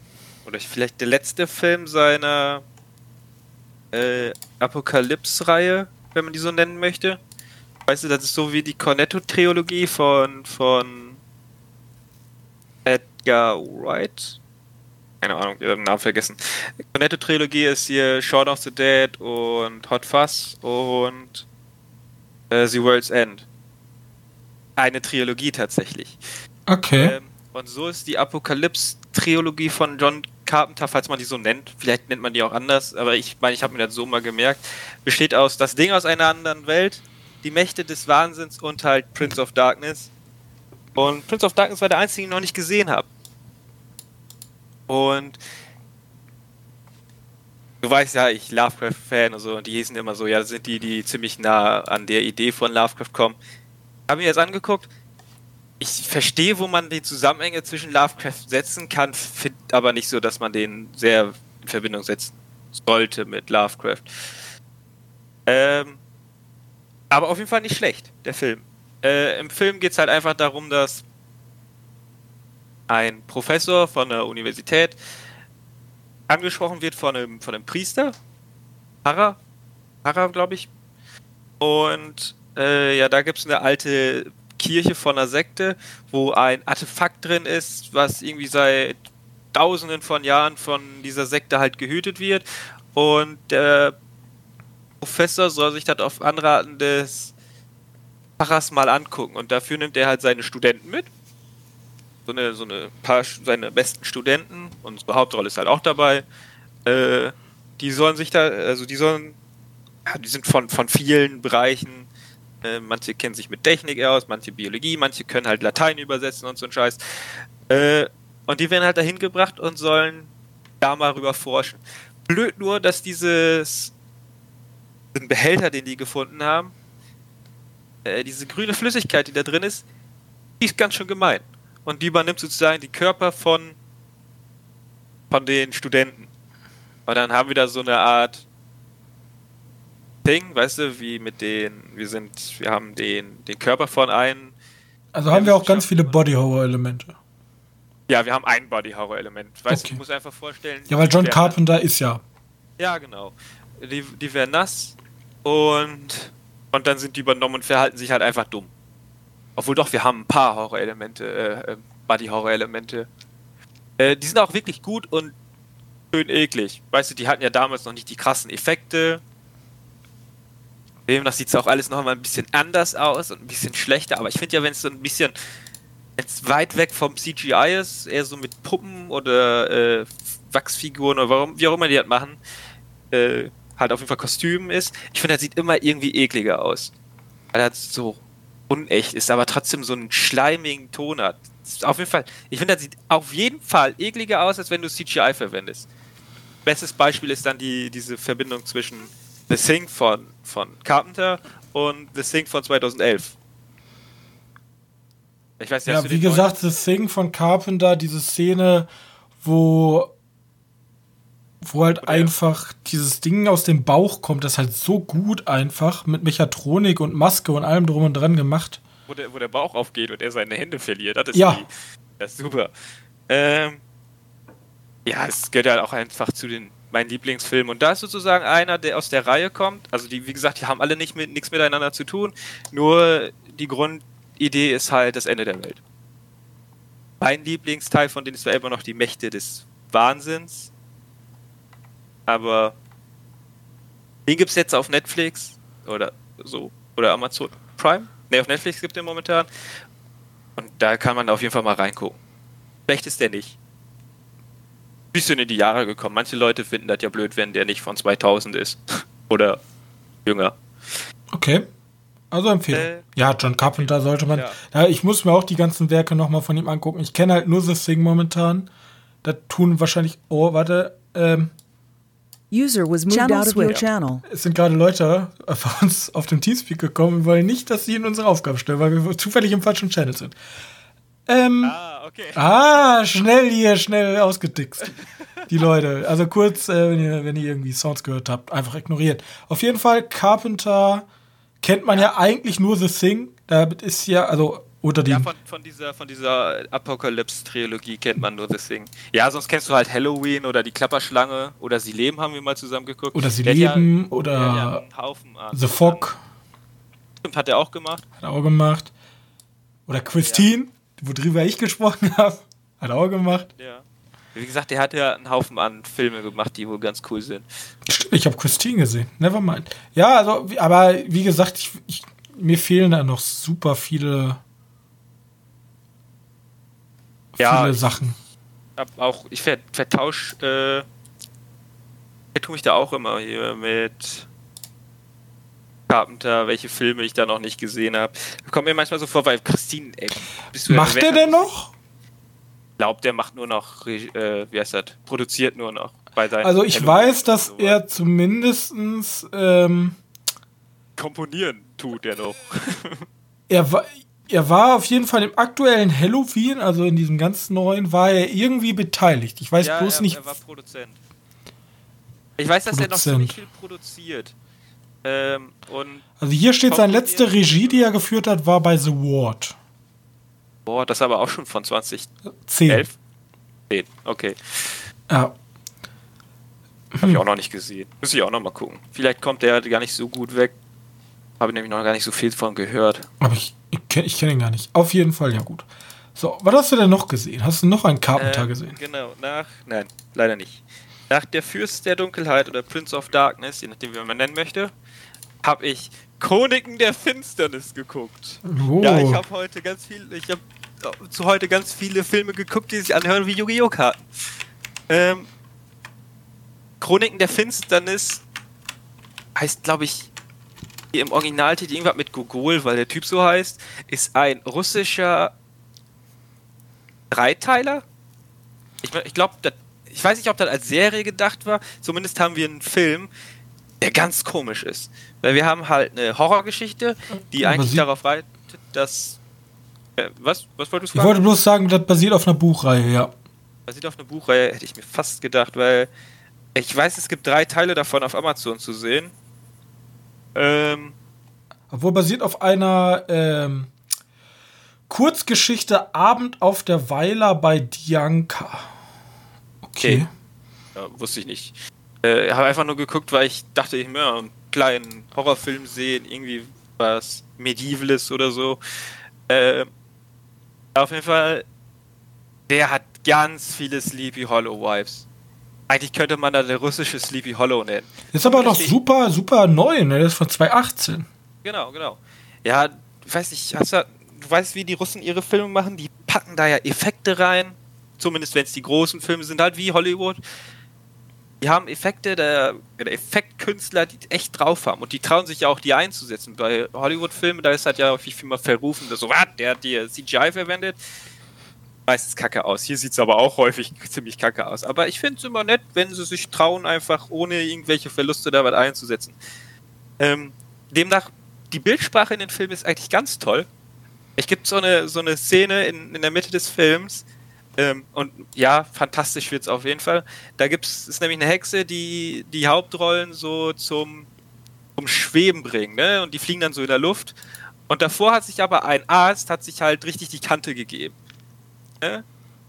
oder vielleicht der letzte Film seiner äh, Apokalypse-Reihe, wenn man die so nennen möchte. Weißt du, das ist so wie die Cornetto-Trilogie von, von Edgar Wright. Keine Ahnung, ich den Namen vergessen. Cornetto-Trilogie ist hier Shaun of the Dead und Hot Fuzz und äh, The World's End. Eine Trilogie tatsächlich. Okay. Ähm, und so ist die Apokalypse-Trilogie von John Carpenter, falls man die so nennt, vielleicht nennt man die auch anders, aber ich meine, ich habe mir das so mal gemerkt, besteht aus das Ding aus einer anderen Welt, die Mächte des Wahnsinns und halt Prince of Darkness. Und Prince of Darkness war der einzige, den ich noch nicht gesehen habe. Und du weißt ja, ich Lovecraft-Fan und so, und die hießen immer so, ja, das sind die, die ziemlich nah an der Idee von Lovecraft kommen. Habe mir jetzt angeguckt, ich verstehe, wo man die Zusammenhänge zwischen Lovecraft setzen kann, finde aber nicht so, dass man den sehr in Verbindung setzen sollte mit Lovecraft. Ähm, aber auf jeden Fall nicht schlecht, der Film. Äh, Im Film geht es halt einfach darum, dass ein Professor von der Universität angesprochen wird von einem, von einem Priester, Pfarrer, Pfarrer, glaube ich. Und äh, ja, da gibt es eine alte Kirche von einer Sekte, wo ein Artefakt drin ist, was irgendwie seit tausenden von Jahren von dieser Sekte halt gehütet wird. Und der Professor soll sich das auf Anraten des Pfarrers mal angucken. Und dafür nimmt er halt seine Studenten mit. So eine, so eine paar seine besten Studenten. Und unsere Hauptrolle ist halt auch dabei. Äh, die sollen sich da, also die sollen, ja, die sind von, von vielen Bereichen. Äh, manche kennen sich mit Technik aus, manche Biologie, manche können halt Latein übersetzen und so ein Scheiß. Äh, und die werden halt dahin gebracht und sollen da mal rüber forschen. Blöd nur, dass dieses den Behälter, den die gefunden haben, äh, diese grüne Flüssigkeit, die da drin ist, die ist ganz schön gemein. Und die übernimmt sozusagen die Körper von, von den Studenten. Und dann haben wir da so eine Art Ding, weißt du, wie mit den, wir sind, wir haben den, den Körper von einem. Also haben wir auch ganz viele Body-Horror-Elemente. Ja, wir haben ein Body-Horror-Element. Weißt okay. du, ich muss einfach vorstellen. Ja, weil John Carpenter ist ja. Ja, genau. Die, die werden nass und, und dann sind die übernommen und verhalten sich halt einfach dumm. Obwohl doch, wir haben ein paar Horror-Elemente, äh, äh Body-Horror-Elemente. Äh, die sind auch wirklich gut und schön eklig. Weißt du, die hatten ja damals noch nicht die krassen Effekte. Demnach sieht es auch alles noch mal ein bisschen anders aus und ein bisschen schlechter. Aber ich finde ja, wenn es so ein bisschen jetzt weit weg vom CGI ist, eher so mit Puppen oder äh, Wachsfiguren oder warum, wie auch immer die das machen, äh, halt auf jeden Fall Kostümen ist. Ich finde, das sieht immer irgendwie ekliger aus. Weil das so unecht ist, aber trotzdem so einen schleimigen Ton hat. Auf jeden Fall, ich finde, das sieht auf jeden Fall ekliger aus, als wenn du CGI verwendest. Bestes Beispiel ist dann die, diese Verbindung zwischen The Thing von, von Carpenter und The Thing von 2011. Ich weiß nicht, ja, wie gesagt, The Thing von Carpenter, diese Szene, wo wo halt Oder einfach dieses Ding aus dem Bauch kommt, das halt so gut einfach mit Mechatronik und Maske und allem drum und dran gemacht. Wo der, wo der Bauch aufgeht und er seine Hände verliert, das ist, ja. Die, das ist super. Ähm, ja, es gehört halt auch einfach zu den meinen Lieblingsfilmen. Und da ist sozusagen einer, der aus der Reihe kommt. Also die, wie gesagt, die haben alle nicht mit, nichts miteinander zu tun. Nur die Grundidee ist halt das Ende der Welt. Mein Lieblingsteil von denen ist zwar immer noch die Mächte des Wahnsinns. Aber den gibt es jetzt auf Netflix oder so. Oder Amazon Prime. Ne, auf Netflix gibt es den momentan. Und da kann man auf jeden Fall mal reingucken. Schlecht ist der nicht. Bisschen in die Jahre gekommen. Manche Leute finden das ja blöd, wenn der nicht von 2000 ist. Oder jünger. Okay. Also Empfehlung. Äh, ja, John Carpenter sollte man. Ja. ja. ich muss mir auch die ganzen Werke nochmal von ihm angucken. Ich kenne halt nur The Thing momentan. Da tun wahrscheinlich. Oh, warte. Ähm, User was moved channel out of your channel. Es sind gerade Leute auf uns auf dem Teamspeak gekommen und wollen nicht, dass sie in unsere Aufgabe stellen, weil wir zufällig im falschen Channel sind. Ähm, ah, okay. Ah, schnell hier, schnell ausgedickst. Die Leute. Also kurz, äh, wenn, ihr, wenn ihr irgendwie Sounds gehört habt, einfach ignoriert. Auf jeden Fall, Carpenter kennt man ja eigentlich nur The Thing. Da ist ja, also unter dem. Ja, von, von dieser, von dieser Apocalypse-Trilogie kennt man nur deswegen. Ja, sonst kennst du halt Halloween oder die Klapperschlange oder Sie leben, haben wir mal zusammen geguckt. Oder Sie der leben ja, oder ja The Fog. Stimmt, hat er auch gemacht. Hat er auch gemacht. Oder Christine, ja. Worüber ich gesprochen habe. Hat er auch gemacht. Ja. Wie gesagt, der hat ja einen Haufen an Filme gemacht, die wohl ganz cool sind. Ich habe Christine gesehen, never mind. Ja, also, aber wie gesagt, ich, ich, mir fehlen da noch super viele ja, viele Sachen. Hab auch, ich vertausche, äh, tue mich da auch immer hier mit Carpenter, welche Filme ich da noch nicht gesehen habe. Kommt mir manchmal so vor, weil Christine, ey, bist du Macht der denn noch? Ich glaube, der macht nur noch, äh, wie heißt das, produziert nur noch bei seinen Also ich Halloween weiß, dass so. er zumindest ähm, komponieren tut er noch. er war, er war auf jeden Fall im aktuellen Halloween, also in diesem ganz neuen, war er irgendwie beteiligt. Ich weiß ja, bloß er, nicht. Er war Produzent. Ich weiß, dass Produzent. er noch ziemlich viel produziert. Ähm, also hier steht, seine letzte Regie, die er geführt hat, war bei The Ward. Boah, das ist aber auch schon von 2011. 10. 10, okay. Ja. Hab ich auch noch nicht gesehen. Muss ich auch noch mal gucken. Vielleicht kommt der gar nicht so gut weg. Habe ich nämlich noch gar nicht so viel von gehört. Aber ich ich kenne kenn ihn gar nicht. Auf jeden Fall, ja gut. So, was hast du denn noch gesehen? Hast du noch einen Carpenter ähm, gesehen? Genau, nach. Nein, leider nicht. nach der Fürst der Dunkelheit oder Prince of Darkness, je nachdem, wie man nennen möchte, habe ich Chroniken der Finsternis geguckt. Oh. Ja, ich habe heute ganz viel, ich habe zu heute ganz viele Filme geguckt, die sich anhören wie Yu-Gi-Oh! Karten. Ähm, Chroniken der Finsternis heißt, glaube ich, im Originaltitel irgendwas mit Gogol, weil der Typ so heißt, ist ein russischer Dreiteiler. Ich, ich glaube, ich weiß nicht, ob das als Serie gedacht war. Zumindest haben wir einen Film, der ganz komisch ist. Weil wir haben halt eine Horrorgeschichte, die eigentlich darauf reitet, dass. Äh, was? Was wolltest du sagen? Ich wollte bloß sagen, das basiert auf einer Buchreihe, ja. Basiert auf einer Buchreihe, hätte ich mir fast gedacht, weil ich weiß, es gibt drei Teile davon auf Amazon zu sehen. Ähm. Obwohl basiert auf einer ähm, Kurzgeschichte Abend auf der Weiler bei Dianka. Okay. okay. Ja, wusste ich nicht. Äh, habe einfach nur geguckt, weil ich dachte, ich möchte einen kleinen Horrorfilm sehen, irgendwie was Medievales oder so. Äh, auf jeden Fall, der hat ganz viele Sleepy Hollow Vibes. Eigentlich könnte man da der russische Sleepy Hollow nennen. Ist aber doch super, super neu, ne? Das ist von 2018. Genau, genau. Ja, ich weiß nicht, hast du, du weißt, wie die Russen ihre Filme machen? Die packen da ja Effekte rein. Zumindest wenn es die großen Filme sind, halt wie Hollywood. Die haben Effekte, der, Effektkünstler, die echt drauf haben. Und die trauen sich ja auch, die einzusetzen. Bei Hollywood-Filmen, da ist halt ja häufig viel mal verrufen, so, was, der hat die CGI verwendet meistens kacke aus. Hier sieht es aber auch häufig ziemlich kacke aus. Aber ich finde es immer nett, wenn sie sich trauen, einfach ohne irgendwelche Verluste da was einzusetzen. Ähm, demnach, die Bildsprache in den Filmen ist eigentlich ganz toll. Es gibt so eine, so eine Szene in, in der Mitte des Films, ähm, und ja, fantastisch wird es auf jeden Fall. Da gibt es nämlich eine Hexe, die die Hauptrollen so zum, zum Schweben bringt, ne? Und die fliegen dann so in der Luft. Und davor hat sich aber ein Arzt, hat sich halt richtig die Kante gegeben. Ne?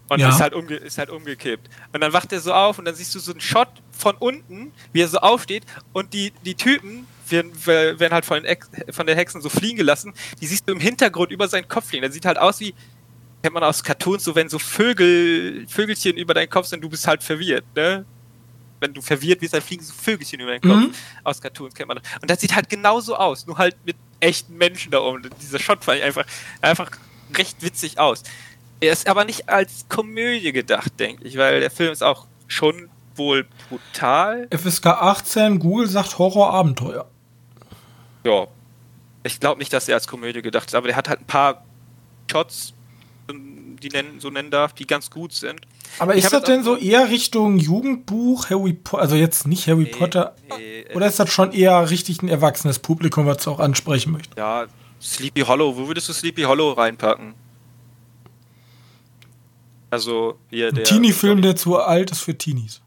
Und ja. ist, halt umge ist halt umgekippt. Und dann wacht er so auf und dann siehst du so einen Shot von unten, wie er so aufsteht und die, die Typen werden, werden halt von den, Ex von den Hexen so fliegen gelassen. Die siehst du im Hintergrund über seinen Kopf fliegen. Der sieht halt aus wie, kennt man aus Cartoons, so wenn so Vögel, Vögelchen über deinen Kopf sind, du bist halt verwirrt, ne? Wenn du verwirrt bist, dann fliegen so Vögelchen über deinen Kopf. Mhm. Aus Cartoons kennt man. Und das sieht halt genauso aus, nur halt mit echten Menschen da oben. Dieser Shot fand ich einfach, einfach recht witzig aus. Er ist aber nicht als Komödie gedacht, denke ich, weil der Film ist auch schon wohl brutal. FSK 18, Google sagt Horror-Abenteuer. Ja. Ich glaube nicht, dass er als Komödie gedacht ist, aber der hat halt ein paar Shots, die nennen, so nennen darf, die ganz gut sind. Aber ich ist das denn so eher Richtung Jugendbuch, Harry Potter, also jetzt nicht Harry nee, Potter, nee, oder ist das schon eher richtig ein erwachsenes Publikum, was es auch ansprechen möchte? Ja, Sleepy Hollow, wo würdest du Sleepy Hollow reinpacken? Also hier der. Teenie-Film, der zu alt ist für Teenies.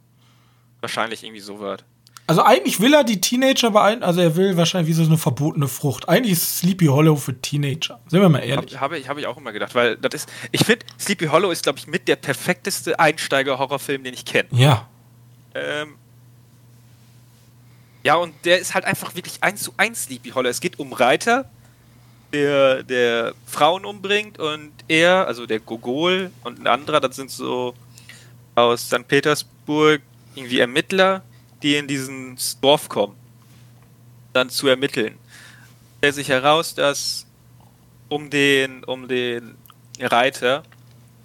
Wahrscheinlich irgendwie so wird. Also eigentlich will er die Teenager beein, also er will wahrscheinlich wie so eine verbotene Frucht. Eigentlich ist Sleepy Hollow für Teenager. Sind wir mal ehrlich. Habe hab ich, hab ich auch immer gedacht, weil das ist, ich finde, Sleepy Hollow ist, glaube ich, mit der perfekteste Einsteiger-Horrorfilm, den ich kenne. Ja. Ähm, ja, und der ist halt einfach wirklich eins zu eins Sleepy Hollow. Es geht um Reiter, der, der Frauen umbringt und er, also der Gogol und ein anderer, das sind so aus St. Petersburg irgendwie Ermittler, die in diesen Dorf kommen, dann zu ermitteln. Stellt sich heraus, dass um den, um den Reiter,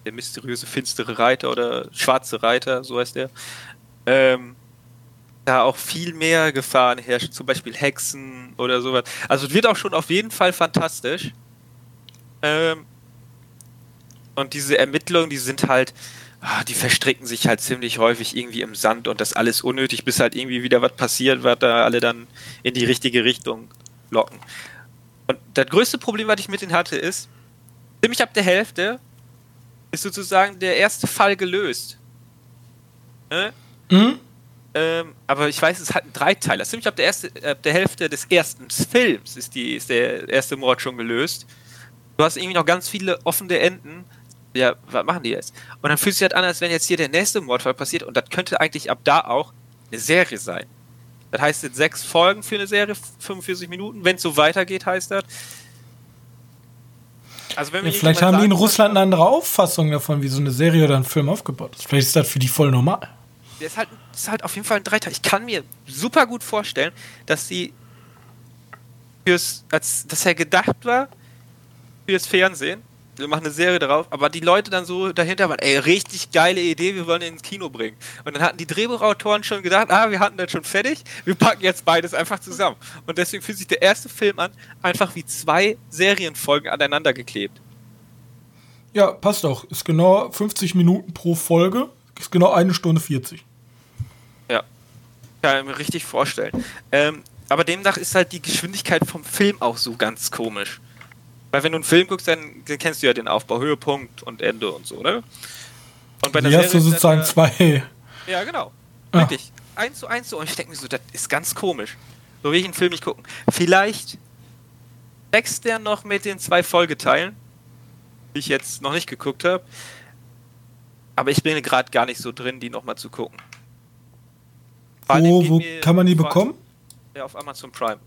der mysteriöse finstere Reiter oder schwarze Reiter, so heißt der, ähm, da auch viel mehr Gefahren herrschen, zum Beispiel Hexen oder sowas. Also es wird auch schon auf jeden Fall fantastisch. Ähm, und diese Ermittlungen, die sind halt, ah, die verstricken sich halt ziemlich häufig irgendwie im Sand und das alles unnötig, bis halt irgendwie wieder was passiert, was da alle dann in die richtige Richtung locken. Und das größte Problem, was ich mit denen hatte, ist, ziemlich ab der Hälfte ist sozusagen der erste Fall gelöst. Ne? Mhm. Ähm, aber ich weiß, es hat einen Dreiteiler. Ziemlich ab der, erste, ab der Hälfte des ersten Films ist, die, ist der erste Mord schon gelöst. Du hast irgendwie noch ganz viele offene Enden. Ja, was machen die jetzt? Und dann fühlt sich halt an, als wenn jetzt hier der nächste Mordfall passiert und das könnte eigentlich ab da auch eine Serie sein. Das heißt jetzt sechs Folgen für eine Serie, 45 Minuten. Wenn es so weitergeht, heißt das. Also wenn ja, vielleicht haben die in Russland eine andere Auffassung davon, wie so eine Serie oder ein Film aufgebaut ist. Vielleicht ist das für die voll normal. der ist halt, ist halt auf jeden Fall ein Dreiteil. Ich kann mir super gut vorstellen, dass sie fürs, als dass er gedacht war fürs Fernsehen. Wir machen eine Serie darauf, aber die Leute dann so dahinter waren, ey, richtig geile Idee, wir wollen ihn ins Kino bringen. Und dann hatten die Drehbuchautoren schon gedacht, ah, wir hatten das schon fertig, wir packen jetzt beides einfach zusammen. Und deswegen fühlt sich der erste Film an, einfach wie zwei Serienfolgen aneinander geklebt. Ja, passt auch. Ist genau 50 Minuten pro Folge. Ist genau eine Stunde 40. Ja. Kann ich mir richtig vorstellen. Ähm, aber demnach ist halt die Geschwindigkeit vom Film auch so ganz komisch. Weil wenn du einen Film guckst, dann, dann kennst du ja den Aufbau, Höhepunkt und Ende und so, ne? Und bei der Hier hast du sozusagen der, zwei. Ja, genau. Ah. Wirklich. Eins zu eins so. Und ich denke mir so, das ist ganz komisch. So will ich einen Film nicht gucken. Vielleicht wächst der noch mit den zwei Folgeteilen, die ich jetzt noch nicht geguckt habe. Aber ich bin gerade gar nicht so drin, die nochmal zu gucken. Wo, wo kann man die bekommen? Ja, auf Amazon Prime.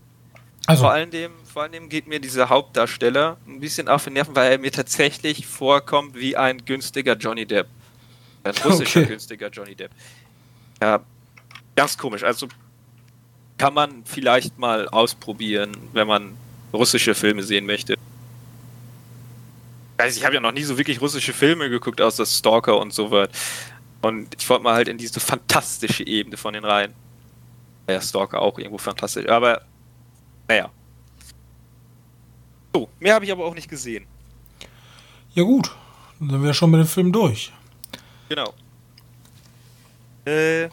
Also. Vor, allem dem, vor allem geht mir dieser Hauptdarsteller ein bisschen auf den Nerven, weil er mir tatsächlich vorkommt wie ein günstiger Johnny Depp. Ein russischer okay. günstiger Johnny Depp. Ja, ganz komisch. Also kann man vielleicht mal ausprobieren, wenn man russische Filme sehen möchte. Ich habe ja noch nie so wirklich russische Filme geguckt, außer Stalker und so was. Und ich wollte mal halt in diese fantastische Ebene von den Reihen. Ja, Stalker auch irgendwo fantastisch. Aber, naja. So, mehr habe ich aber auch nicht gesehen. Ja, gut. Dann sind wir schon mit dem Film durch. Genau. Äh.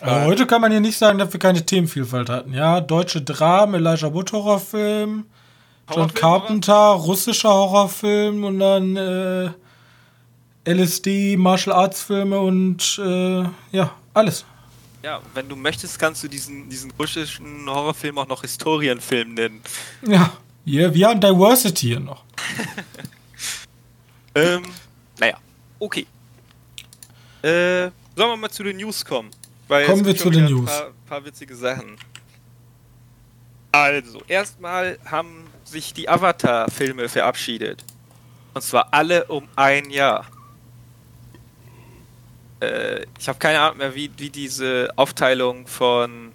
Aber heute kann man ja nicht sagen, dass wir keine Themenvielfalt hatten. Ja, deutsche Dramen, Elijah Wood Horrorfilm, John Carpenter, Horror? russischer Horrorfilm und dann äh, LSD, Martial Arts Filme und äh, ja, alles. Ja, wenn du möchtest, kannst du diesen, diesen russischen Horrorfilm auch noch Historienfilm nennen. Ja, yeah, wir haben Diversity hier noch. ähm, naja, okay. Äh, sollen wir mal zu den News kommen? Weil kommen wir zu den News. Ein paar, paar witzige Sachen. Also, erstmal haben sich die Avatar-Filme verabschiedet. Und zwar alle um ein Jahr äh, ich habe keine Ahnung mehr, wie, wie diese Aufteilung von,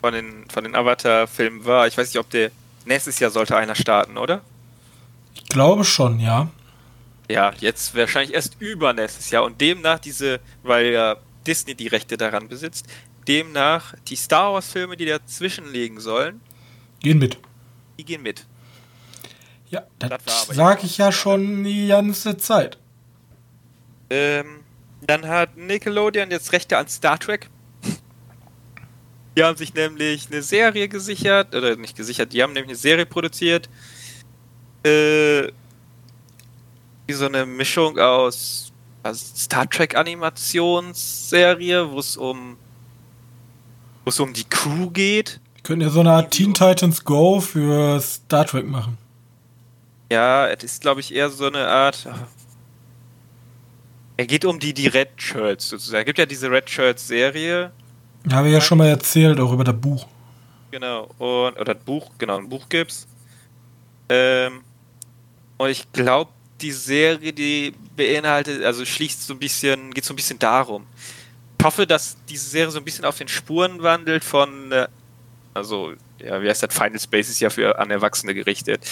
von den, von den Avatar-Filmen war. Ich weiß nicht, ob der nächstes Jahr sollte einer starten, oder? Ich glaube schon, ja. Ja, jetzt wahrscheinlich erst übernächstes Jahr und demnach diese, weil ja Disney die Rechte daran besitzt, demnach die Star Wars-Filme, die dazwischen liegen sollen, gehen mit. Die gehen mit. Ja, das, das sage ich ja schon die ganze Zeit. Ähm, dann hat Nickelodeon jetzt Rechte an Star Trek. Die haben sich nämlich eine Serie gesichert, oder nicht gesichert, die haben nämlich eine Serie produziert. Äh, wie so eine Mischung aus Star Trek Animationsserie, wo es um wo es um die Crew geht. Die können ja so eine Art Teen Titans Go für Star Trek machen. Ja, es ist glaube ich eher so eine Art er geht um die, die Red Shirts sozusagen. Es gibt ja diese Red Shirts Serie. Ja, habe ich ja schon mal erzählt, auch über das Buch. Genau, und, oder das Buch, genau, ein Buch gibt's. Ähm, und ich glaube, die Serie, die beinhaltet, also schließt so ein bisschen, geht so ein bisschen darum. Ich hoffe, dass diese Serie so ein bisschen auf den Spuren wandelt von, äh, also, ja, wie heißt das? Final Space ist ja für an Erwachsene gerichtet.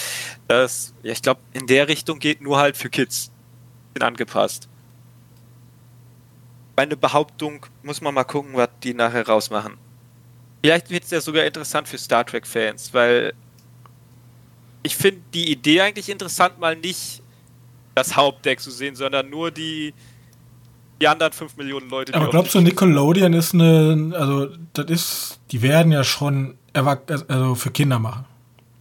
Das, ja, ich glaube, in der Richtung geht nur halt für Kids. Bin angepasst meine Behauptung, muss man mal gucken, was die nachher rausmachen. Vielleicht wird es ja sogar interessant für Star Trek-Fans, weil ich finde die Idee eigentlich interessant, mal nicht das Hauptdeck zu sehen, sondern nur die, die anderen 5 Millionen Leute. Aber glaubst du, Nickelodeon ist eine, also das ist, die werden ja schon also für Kinder machen.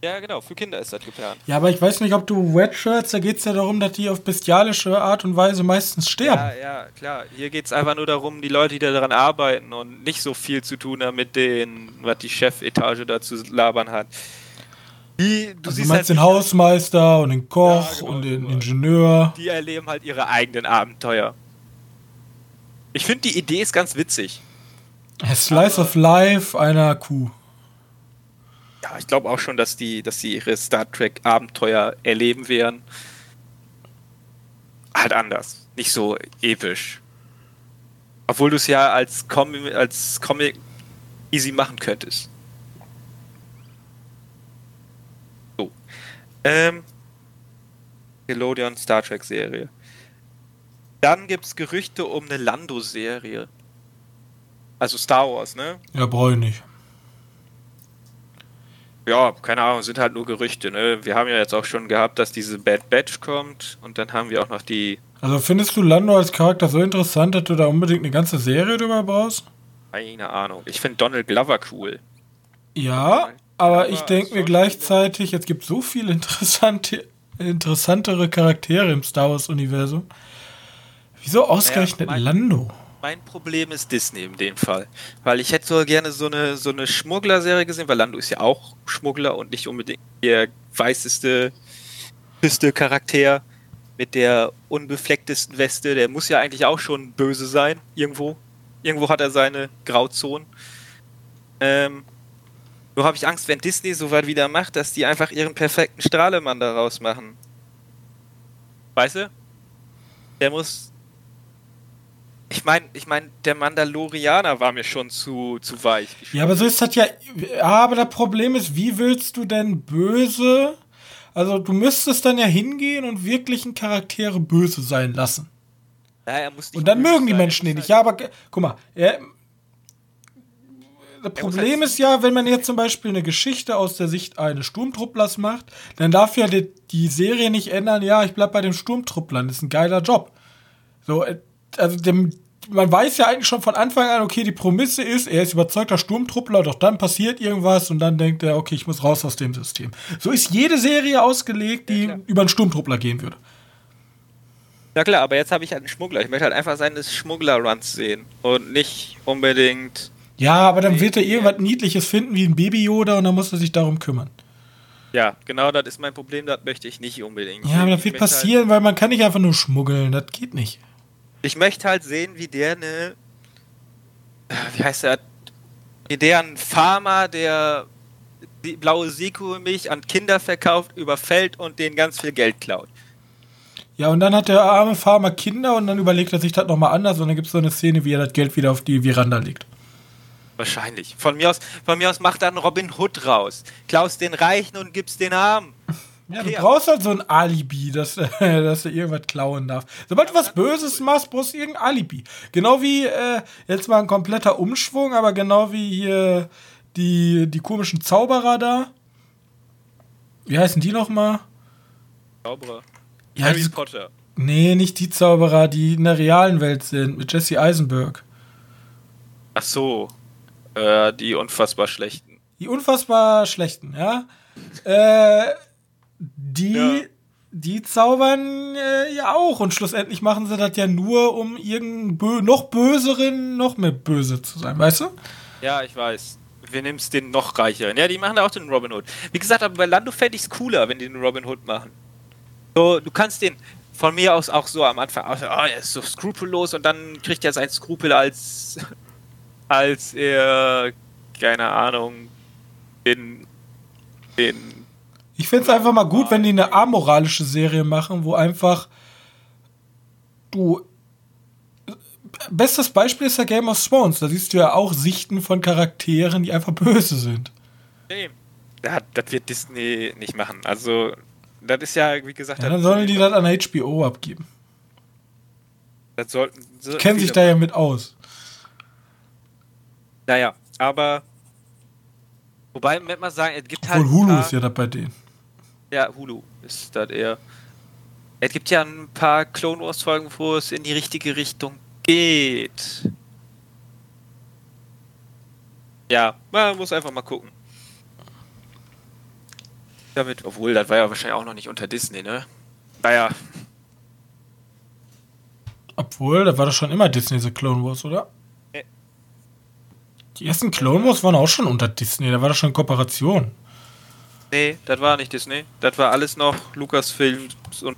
Ja, genau, für Kinder ist das geplant. Ja, aber ich weiß nicht, ob du Red Shirts, da geht es ja darum, dass die auf bestialische Art und Weise meistens sterben. Ja, ja, klar. Hier geht es einfach nur darum, die Leute, die daran arbeiten und nicht so viel zu tun haben mit denen, was die Chefetage dazu labern hat. Die, du, also du meinst halt den Hausmeister und den Koch ja, genau, und den genau. Ingenieur. Die erleben halt ihre eigenen Abenteuer. Ich finde, die Idee ist ganz witzig. A Slice aber of Life einer Kuh ja, ich glaube auch schon, dass die, dass sie ihre Star Trek Abenteuer erleben werden. Halt anders. Nicht so episch. Obwohl du es ja als, Com als Comic easy machen könntest. So. Ähm, Nickelodeon Star Trek Serie. Dann gibt es Gerüchte um eine Lando-Serie. Also Star Wars, ne? Ja, brauche ich nicht. Ja, keine Ahnung, sind halt nur Gerüchte, ne? Wir haben ja jetzt auch schon gehabt, dass diese Bad Batch kommt und dann haben wir auch noch die. Also findest du Lando als Charakter so interessant, dass du da unbedingt eine ganze Serie drüber brauchst? Keine Ahnung. Ich finde Donald Glover cool. Ja, aber ich denke mir gleichzeitig, es gibt so viele interessante, interessantere Charaktere im Star Wars-Universum. Wieso ausgerechnet Ja, mein- Lando? Mein Problem ist Disney in dem Fall. Weil ich hätte so gerne so eine, so eine Schmuggler-Serie gesehen, weil Lando ist ja auch Schmuggler und nicht unbedingt der weißeste, höchste Charakter mit der unbeflecktesten Weste. Der muss ja eigentlich auch schon böse sein, irgendwo. Irgendwo hat er seine Grauzonen. Ähm, nur habe ich Angst, wenn Disney so weit wieder macht, dass die einfach ihren perfekten Strahlemann daraus machen. Weißt du? Der muss ich meine, ich mein, der Mandalorianer war mir schon zu, zu weich. Ja, aber so ist das ja. Ja, aber das Problem ist, wie willst du denn böse? Also, du müsstest dann ja hingehen und wirklichen Charaktere böse sein lassen. Ja, Und dann mögen die Menschen muss nicht. Ja, aber guck mal, er, das Problem halt- ist ja, wenn man jetzt zum Beispiel eine Geschichte aus der Sicht eines Sturmtrupplers macht, dann darf ja die, die Serie nicht ändern, ja, ich bleib bei dem Sturmtrupplern, das ist ein geiler Job. So, äh, also dem, man weiß ja eigentlich schon von Anfang an, okay, die Prämisse ist, er ist überzeugter Sturmtruppler, doch dann passiert irgendwas und dann denkt er, okay, ich muss raus aus dem System. So ist jede Serie ausgelegt, die klar. über einen Sturmtruppler gehen würde. Ja klar, aber jetzt habe ich halt einen Schmuggler. Ich möchte halt einfach seine Schmuggler-Runs sehen. Und nicht unbedingt. Ja, aber dann wird er irgendwas Niedliches finden wie ein Baby-Yoda und dann muss er sich darum kümmern. Ja, genau das ist mein Problem, das möchte ich nicht unbedingt. Ja, aber das wird möchte passieren, weil man kann nicht einfach nur schmuggeln. Das geht nicht. Ich möchte halt sehen, wie der eine. äh, Wie heißt der? Wie der ein Farmer, der die blaue Siku-Milch an Kinder verkauft, überfällt und denen ganz viel Geld klaut. Ja, und dann hat der arme Farmer Kinder und dann überlegt er sich das nochmal anders und dann gibt es so eine Szene, wie er das Geld wieder auf die Veranda legt. Wahrscheinlich. Von mir aus, von mir aus macht dann Robin Hood raus. Klaust den Reichen und gibst den Armen. Ja, du brauchst halt so ein Alibi, dass, dass du irgendwas klauen darf. Sobald du was Böses machst, brauchst du irgendein Alibi. Genau wie, äh, jetzt mal ein kompletter Umschwung, aber genau wie hier die, die komischen Zauberer da. Wie heißen die nochmal? Zauberer. Ja, Harry Potter. Nee, nicht die Zauberer, die in der realen Welt sind, mit Jesse Eisenberg. Ach so. Äh, die unfassbar schlechten. Die unfassbar schlechten, ja. Äh, die, Ja. die zaubern äh, ja auch und schlussendlich machen sie das ja nur, um irgendeinen bö noch böseren noch mehr böse zu sein, weißt du? Ja, ich weiß. Wir nehmen es den noch reicheren. Ja, die machen da auch den Robin Hood. Wie gesagt, aber bei Lando fände ich es cooler, wenn die den Robin Hood machen. So, du kannst den von mir aus auch so am Anfang, oh, er ist so skrupellos und dann kriegt er sein Skrupel als, als er, keine Ahnung, den, den Ich finde es einfach mal gut, wenn die eine amoralische Serie machen, wo einfach du. Bestes Beispiel ist ja Game of Thrones. Da siehst du ja auch Sichten von Charakteren, die einfach böse sind. Nee. Ja, das wird Disney nicht machen. Also, das ist ja, wie gesagt, Ja, dann sollen die das an HBO abgeben. das sollten. So Kennen sich da ja mit aus. Naja, aber. Wobei, wenn man sagen, es gibt halt. Obwohl ein Hulu ist ja da bei denen. Ja, Hulu ist das eher. Es gibt ja ein paar Clone Wars Folgen, wo es in die richtige Richtung geht. Ja, man muss einfach mal gucken. Damit, obwohl, das war ja wahrscheinlich auch noch nicht unter Disney, ne? Naja, Obwohl, da war doch schon immer Disney The Clone Wars, oder? Nee. Die ersten Clone Wars waren auch schon unter Disney, da war das schon Kooperation. Nee, das war nicht Disney. Das war alles noch Lucasfilms und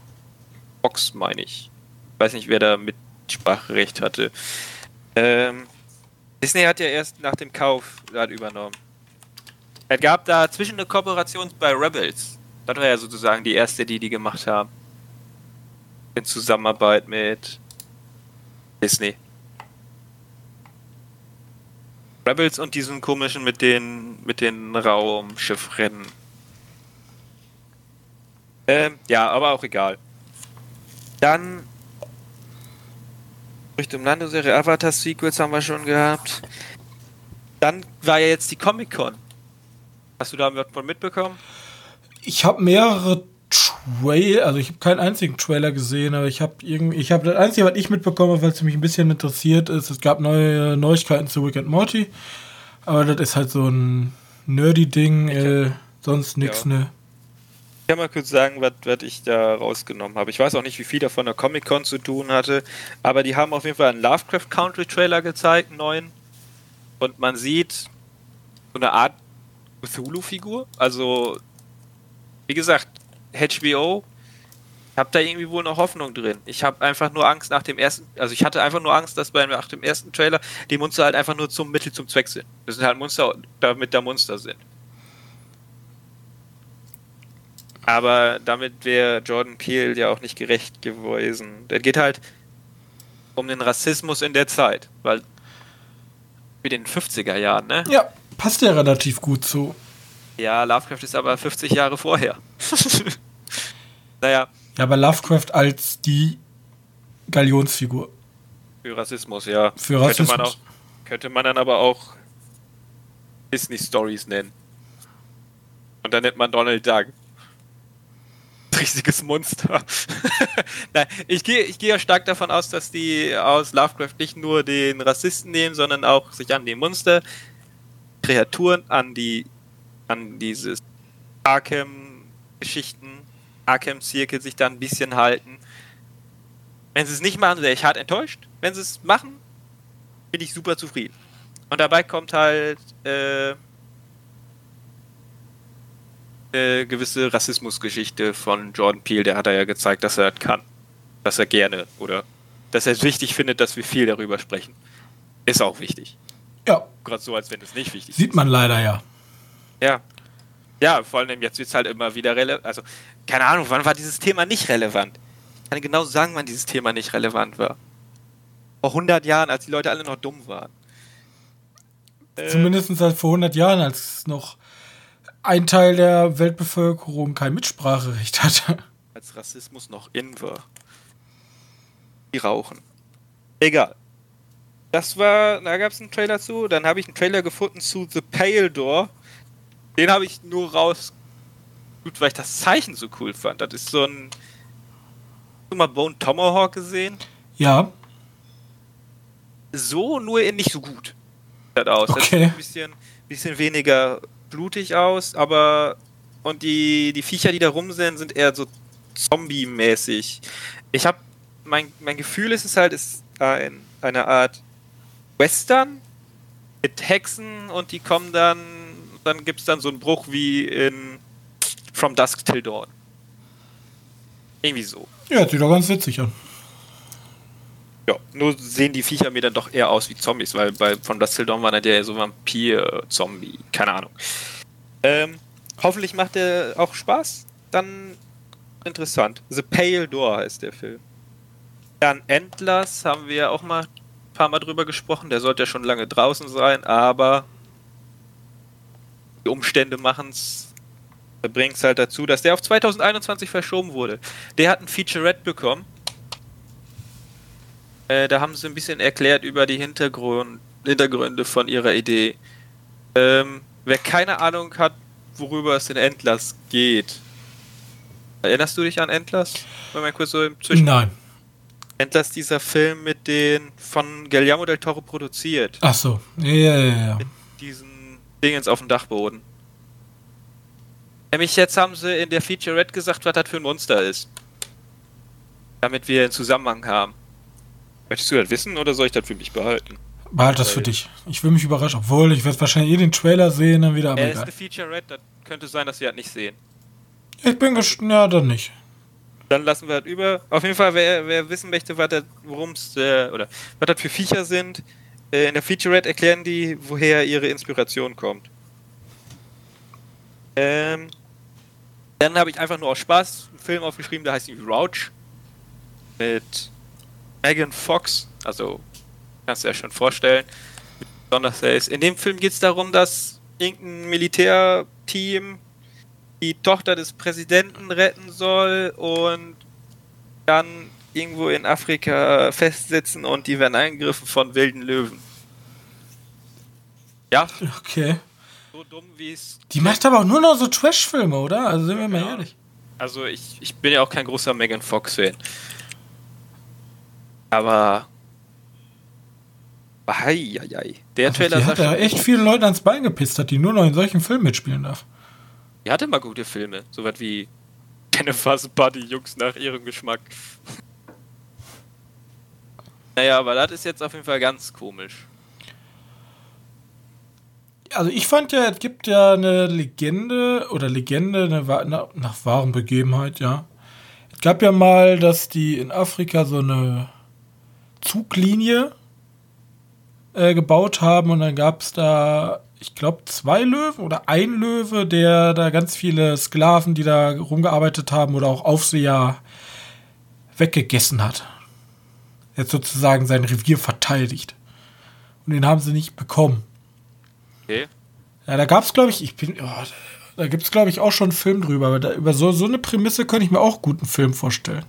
Fox, meine ich. Weiß nicht, wer da mit Sprachrecht hatte. Ähm, Disney hat ja erst nach dem Kauf das übernommen. Es gab da zwischen eine Kooperation bei Rebels. Das war ja sozusagen die erste, die die gemacht haben. In Zusammenarbeit mit Disney. Rebels und diesen komischen mit den mit den Raumschiffrennen. Ähm, ja, aber auch egal. Dann Richtung Lando-Serie, Avatar-Sequels haben wir schon gehabt. Dann war ja jetzt die Comic-Con. Hast du da von mitbekommen? Ich habe mehrere Trailer, also ich habe keinen einzigen Trailer gesehen, aber ich habe irgendwie, ich habe das Einzige, was ich mitbekomme, weil es mich ein bisschen interessiert ist, es gab neue Neuigkeiten zu Rick and Morty, aber das ist halt so ein nerdy Ding, äh, sonst nichts, ja. ne. Ich kann mal kurz sagen, was ich da rausgenommen habe. Ich weiß auch nicht, wie viel davon der Comic-Con zu tun hatte, aber die haben auf jeden Fall einen Lovecraft Country Trailer gezeigt, einen neuen. Und man sieht so eine Art Cthulhu-Figur. Also, wie gesagt, HBO, ich habe da irgendwie wohl noch Hoffnung drin. Ich habe einfach nur Angst nach dem ersten, also ich hatte einfach nur Angst, dass bei nach dem ersten Trailer die Monster halt einfach nur zum Mittel zum Zweck sind. Das sind halt Monster, damit da Monster sind. Aber damit wäre Jordan Peele ja auch nicht gerecht gewesen. Der geht halt um den Rassismus in der Zeit, weil wie den 50er Jahren, ne? Ja, passt ja relativ gut zu. Ja, Lovecraft ist aber 50 Jahre vorher. naja. Ja, aber Lovecraft als die Galionsfigur. Für Rassismus, ja. Für Rassismus. Könnte man, auch, könnte man dann aber auch Disney Stories nennen. Und dann nennt man Donald Duck riesiges Monster. Nein, ich gehe ich geh ja stark davon aus, dass die aus Lovecraft nicht nur den Rassisten nehmen, sondern auch sich an die Monster, Kreaturen, an die an dieses Arkham-Geschichten, Arkham-Zirkel sich da ein bisschen halten. Wenn sie es nicht machen, wäre ich hart enttäuscht. Wenn sie es machen, bin ich super zufrieden. Und dabei kommt halt äh, eine gewisse Rassismusgeschichte von Jordan Peele, der hat ja gezeigt, dass er das kann. Dass er gerne oder dass er es wichtig findet, dass wir viel darüber sprechen. Ist auch wichtig. Ja. Gerade so, als wenn es nicht wichtig ist. Sieht man leider ja. Ja. Ja, vor allem jetzt wird es halt immer wieder relevant. Also, keine Ahnung, wann war dieses Thema nicht relevant? Ich kann genau sagen, wann dieses Thema nicht relevant war. Vor 100 Jahren, als die Leute alle noch dumm waren. Zumindest äh, halt vor 100 Jahren, als noch ein Teil der Weltbevölkerung kein Mitspracherecht hatte. Als Rassismus noch in war. Die rauchen. Egal. Das war, da gab es einen Trailer zu. Dann habe ich einen Trailer gefunden zu The Pale Door. Den habe ich nur raus, gut, weil ich das Zeichen so cool fand. Das ist so ein. Hast du mal Bone Tomahawk gesehen? Ja. So, nur nicht so gut. Das aus. Okay. Das ist ein bisschen, bisschen weniger blutig aus, aber und die, die Viecher, die da rum sind, sind eher so Zombie-mäßig. Ich habe mein, mein Gefühl ist es halt, ist ein, eine Art Western mit Hexen und die kommen dann, dann gibt es dann so einen Bruch wie in From Dusk Till Dawn. Irgendwie so. Ja, sieht doch ganz witzig an. Ja, nur sehen die Viecher mir dann doch eher aus wie Zombies, weil bei von Dust Till Dawn war der ja so Vampir-Zombie, keine Ahnung. Ähm, hoffentlich macht der auch Spaß. Dann interessant. The Pale Door heißt der Film. Dann Endless haben wir auch mal ein paar Mal drüber gesprochen. Der sollte ja schon lange draußen sein, aber die Umstände machen es bringt es halt dazu, dass der auf 2021 verschoben wurde. Der hat ein Featurette bekommen äh, da haben sie ein bisschen erklärt über die Hintergrund, Hintergründe von ihrer Idee. Ähm, wer keine Ahnung hat, worüber es in Endless geht. Erinnerst du dich an Endless? Mal kurz so im Zwischen Nein. Endless, dieser Film mit den von Guillermo del Toro produziert. Ach so. Ja, ja, ja. Mit diesen Dingens auf dem Dachboden. Nämlich jetzt haben sie in der Featurette gesagt, was das für ein Monster ist. Damit wir einen Zusammenhang haben. Möchtest du das wissen oder soll ich das für mich behalten? Behalt das für dich. Ich will mich überraschen. Obwohl, ich werde wahrscheinlich eh den Trailer sehen, dann wieder. Aber er ist eine Feature-Red, das könnte sein, dass wir das nicht sehen. Ich bin gespannt. Ja, dann nicht. Dann lassen wir das über. Auf jeden Fall, wer, wer wissen möchte, worum es, äh, oder was das für Viecher sind, äh, in der Feature-Red erklären die, woher ihre Inspiration kommt. Ähm, dann habe ich einfach nur aus Spaß einen Film aufgeschrieben, der heißt irgendwie Rouch. Mit Megan Fox, also kannst du dir ja schon vorstellen, besonders ist. In dem Film geht es darum, dass irgendein Militärteam die Tochter des Präsidenten retten soll und dann irgendwo in Afrika festsitzen und die werden angegriffen von wilden Löwen. Ja. Okay. So dumm wie es. Die macht aber auch nur noch so Trash-Filme, oder? Also sind wir mal ehrlich. Also ich, ich bin ja auch kein großer Megan Fox-Fan. Aber. Eieiei. Der also Trailer die hat ja echt vielen Leuten ans Bein gepisst, hat die nur noch in solchen Filmen mitspielen darf. Die hatte mal gute Filme. So was wie Jennifer's Buddy Jungs nach ihrem Geschmack. naja, aber das ist jetzt auf jeden Fall ganz komisch. Also ich fand ja, es gibt ja eine Legende oder Legende eine, nach, nach wahren Begebenheit, ja. Es gab ja mal, dass die in Afrika so eine Zuglinie äh, gebaut haben und dann gab es da ich glaube, zwei Löwen oder ein Löwe, der da ganz viele Sklaven, die da rumgearbeitet haben oder auch Aufseher weggegessen hat. Jetzt sozusagen sein Revier verteidigt. Und den haben sie nicht bekommen. Okay. Ja, da gab es, glaube ich, ich bin, oh, da gibt es, glaube ich, auch schon einen Film drüber. Aber da, über so, so eine Prämisse könnte ich mir auch gut einen Film vorstellen.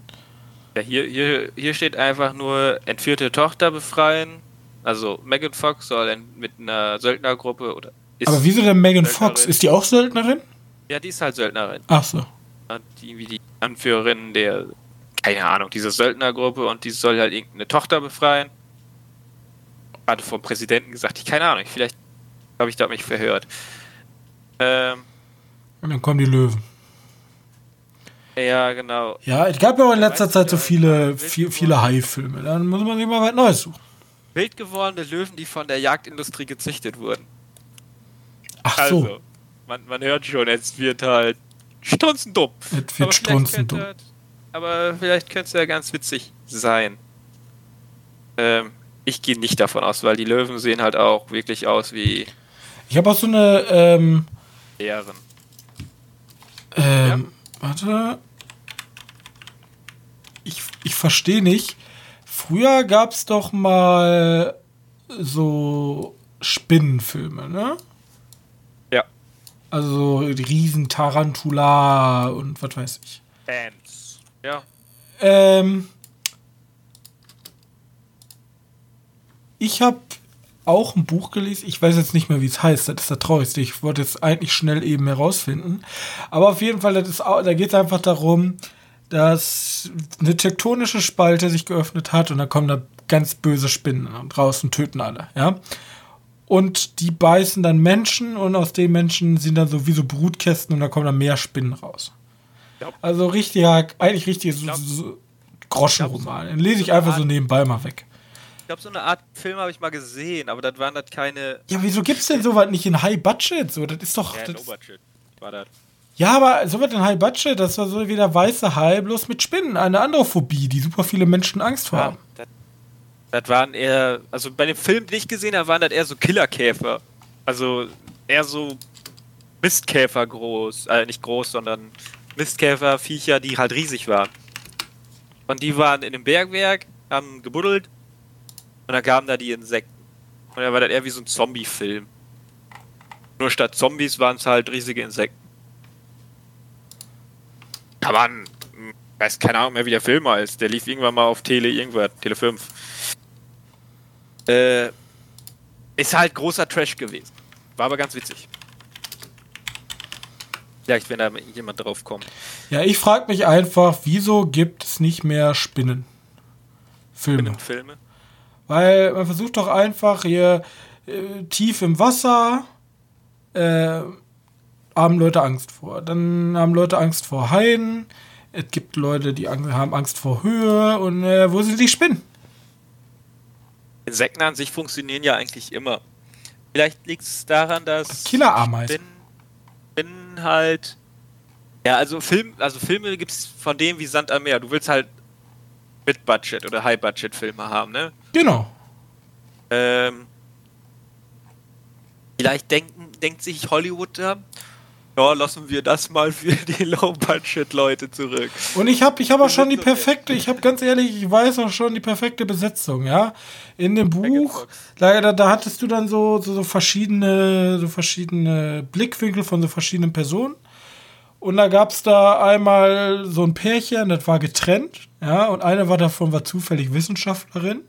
Ja, hier, hier, hier steht einfach nur entführte Tochter befreien, also Megan Fox soll mit einer Söldnergruppe oder ist Aber wieso denn Megan Fox? Ist die auch Söldnerin? Ja, die ist halt Söldnerin. Ach so. Die, wie die Anführerin der, keine Ahnung, dieser Söldnergruppe und die soll halt irgendeine Tochter befreien. Gerade vom Präsidenten gesagt, ich keine Ahnung, vielleicht habe ich da mich verhört. Ähm, und dann kommen die Löwen. Ja, genau. Ja, es gab ja auch in letzter Zeit so viele, viel, viele Hai-Filme. Dann muss man sich mal was Neues suchen wild gewordene Löwen, die von der Jagdindustrie gezüchtet wurden. Ach also, so. Man, man hört schon, es wird halt strunzendumm. Es wird strunzendumm. Aber vielleicht könnte es ja ganz witzig sein. Ähm, ich gehe nicht davon aus, weil die Löwen sehen halt auch wirklich aus wie. Ich habe auch so eine. Ähm, Bären. Ähm, ja. Warte. Ich, ich verstehe nicht. Früher gab es doch mal so Spinnenfilme, ne? Ja. Also riesen Tarantula und was weiß ich. Ants. Ja. Ähm. Ich habe auch ein Buch gelesen. Ich weiß jetzt nicht mehr, wie es heißt. Das ist der traurigste. Ich wollte es eigentlich schnell eben herausfinden. Aber auf jeden Fall, das ist, da geht es einfach darum, dass eine tektonische Spalte sich geöffnet hat und da kommen da ganz böse Spinnen und töten alle, ja. Und die beißen dann Menschen und aus den Menschen sind dann so wie so Brutkästen und da kommen dann mehr Spinnen raus. Ja. Also richtig, eigentlich richtig so, so Groschenroman. Den lese ich einfach so nebenbei mal weg. Ich glaube, so eine Art Film habe ich mal gesehen, aber das waren das keine. Ja, wieso gibt es denn sowas nicht in High Budget? So, das ist doch. Ja, das, Low Budget war das. Ja, aber so wird ein High Budget, das war so wie der weiße Hai, bloß mit Spinnen. Eine andere Phobie, die super viele Menschen Angst vor haben. das, das, waren eher, also bei dem Film, den ich gesehen habe, waren das eher so Killerkäfer. Also eher so Mistkäfer groß, äh, nicht groß, sondern Mistkäferviecher, die halt riesig waren. Und die waren in dem Bergwerk, haben gebuddelt und dann kamen da die Insekten. Und dann war das eher wie so ein Zombie-Film. Nur statt Zombies waren es halt riesige Insekten kann man, weiß keine Ahnung mehr, wie der Film heißt. Der lief irgendwann mal auf Tele irgendwas, Tele 5. Äh, ist halt großer Trash gewesen. War aber ganz witzig. Vielleicht, wenn da jemand drauf kommt. Ja, ich frage mich einfach, wieso gibt es nicht mehr Spinnen? Filme. Spinnenfilme? Weil man versucht doch einfach hier äh, tief im Wasser äh, haben Leute Angst vor. Dann haben Leute Angst vor Haien. Es gibt Leute, die haben Angst vor Höhe. Und äh, wo sind die Spinnen? Insekten an sich funktionieren ja eigentlich immer. Vielleicht liegt es daran, dass Killerameisen Spinnen halt ja, also Film, also Filme gibt es von dem wie Sand am Meer. Du willst halt mit Budget oder High Budget Filme haben, ne? Genau. Ähm, vielleicht denken, denkt sich Hollywood da, ja, lassen wir das mal für die Low-Budget-Leute zurück. Und ich habe ich hab auch schon die perfekte, ich habe ganz ehrlich, ich weiß auch schon die perfekte Besetzung, ja. In dem Buch, da, da hattest du dann so, so, so verschiedene, so verschiedene Blickwinkel von so verschiedenen Personen. Und da gab es da einmal so ein Pärchen, das war getrennt, ja, und eine war davon war zufällig Wissenschaftlerin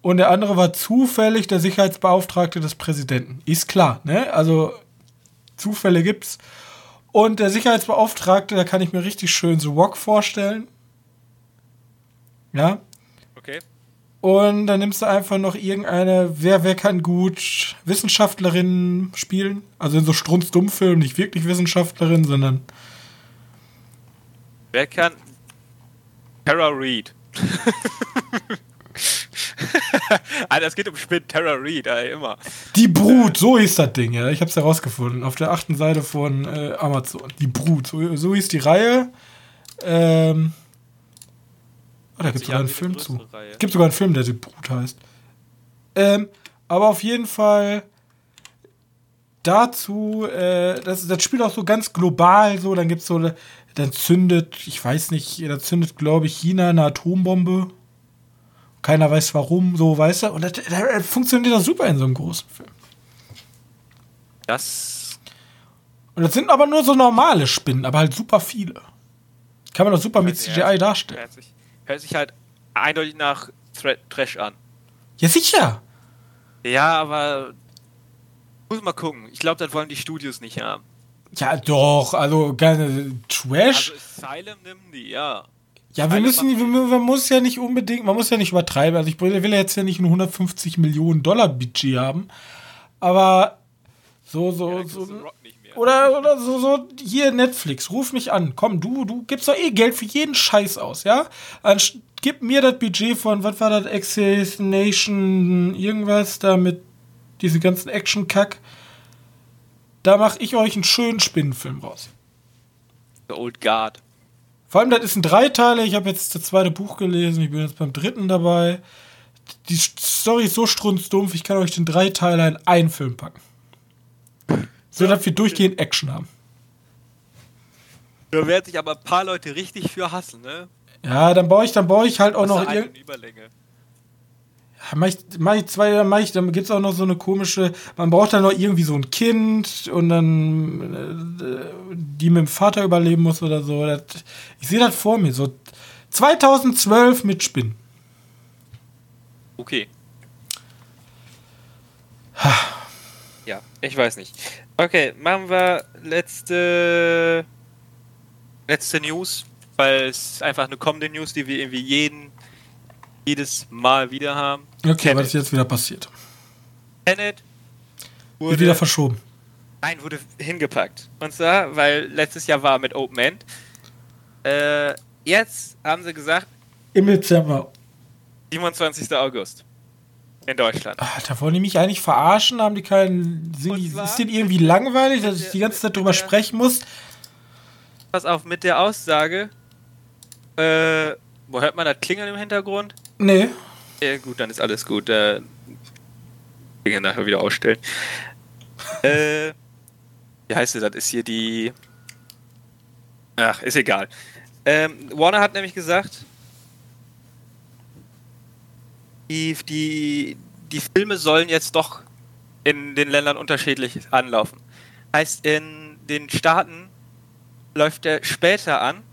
und der andere war zufällig der Sicherheitsbeauftragte des Präsidenten. Ist klar, ne? Also Zufälle gibt's. Und der Sicherheitsbeauftragte, da kann ich mir richtig schön so Rock vorstellen. Ja. Okay. Und dann nimmst du einfach noch irgendeine, wer, wer kann gut Wissenschaftlerin spielen? Also in so Strunz-Dummfilmen, nicht wirklich Wissenschaftlerin, sondern. Wer kann. Tara Reed. Alter, es geht um Spinnen, Terror Reed, ey, immer. Die Brut, so hieß das Ding, ja. Ich hab's herausgefunden. Auf der achten Seite von äh, Amazon. Die Brut, so, so hieß die Reihe. Ähm. Oh, da gibt's sogar einen Film zu. Es gibt sogar einen Film, der die Brut heißt. Ähm, aber auf jeden Fall dazu, äh, das, das spielt auch so ganz global so, dann gibt's so, dann zündet, ich weiß nicht, da zündet, glaube ich, China eine Atombombe keiner weiß warum, so, weißt du? Und das, das funktioniert das super in so einem großen Film. Das. Und das sind aber nur so normale Spinnen, aber halt super viele. Kann man doch super mit CGI darstellen. Hört sich, hört sich halt eindeutig nach Trash an. Ja, sicher. Ja, aber. Muss mal gucken. Ich glaube, das wollen die Studios nicht haben. Ja, doch, also Trash. Also Asylum nimmt die, ja. Ja, wir müssen, man muss ja nicht unbedingt, man muss ja nicht übertreiben. Also ich will jetzt ja nicht ein 150 Millionen Dollar Budget haben, aber so, so, ja, so. Oder, oder so, so, hier Netflix, ruf mich an. Komm, du, du gibst doch eh Geld für jeden Scheiß aus, ja? Dann gib mir das Budget von, was war das, Access Nation, irgendwas da mit diese ganzen Action-Kack. Da mach ich euch einen schönen Spinnenfilm raus. The Old Guard. Vor allem, das ist ein Dreiteiler. Ich habe jetzt das zweite Buch gelesen. Ich bin jetzt beim dritten dabei. Die Story ist so strunzdumpf, ich kann euch den Dreiteiler in einen Film packen. So, dass wir durchgehend Action haben. Da werden sich aber ein paar Leute richtig für hassen, ne? Ja, dann baue ich, dann baue ich halt auch noch. Überlänge mach ich, mach ich zwei, dann mach ich, dann gibt's auch noch so eine komische, man braucht dann noch irgendwie so ein Kind und dann äh, die mit dem Vater überleben muss oder so. Das, ich sehe das vor mir, so 2012 mit Spinnen. Okay. ja, ich weiß nicht. Okay, machen wir letzte letzte News, weil es einfach eine kommende News, die wir irgendwie jeden jedes Mal wieder haben. Okay, Tenet. was ist jetzt wieder passiert? Tenet wurde Wird wieder verschoben. Nein, wurde hingepackt. Und zwar, weil letztes Jahr war mit Open End. Äh, jetzt haben sie gesagt. Im Dezember. 27. August. In Deutschland. Alter, wollen die mich eigentlich verarschen? Haben die keinen. Sind die, ist denen irgendwie langweilig, dass ich die ganze Zeit drüber sprechen muss? Pass auf, mit der Aussage. Äh, wo hört man das Klingeln im Hintergrund? Nee. Ja, gut, dann ist alles gut. Äh, Dinge nachher wieder ausstellen. äh, wie heißt sie? Das ist hier die. Ach, ist egal. Ähm, Warner hat nämlich gesagt, die, die, die Filme sollen jetzt doch in den Ländern unterschiedlich anlaufen. Heißt, in den Staaten läuft der später an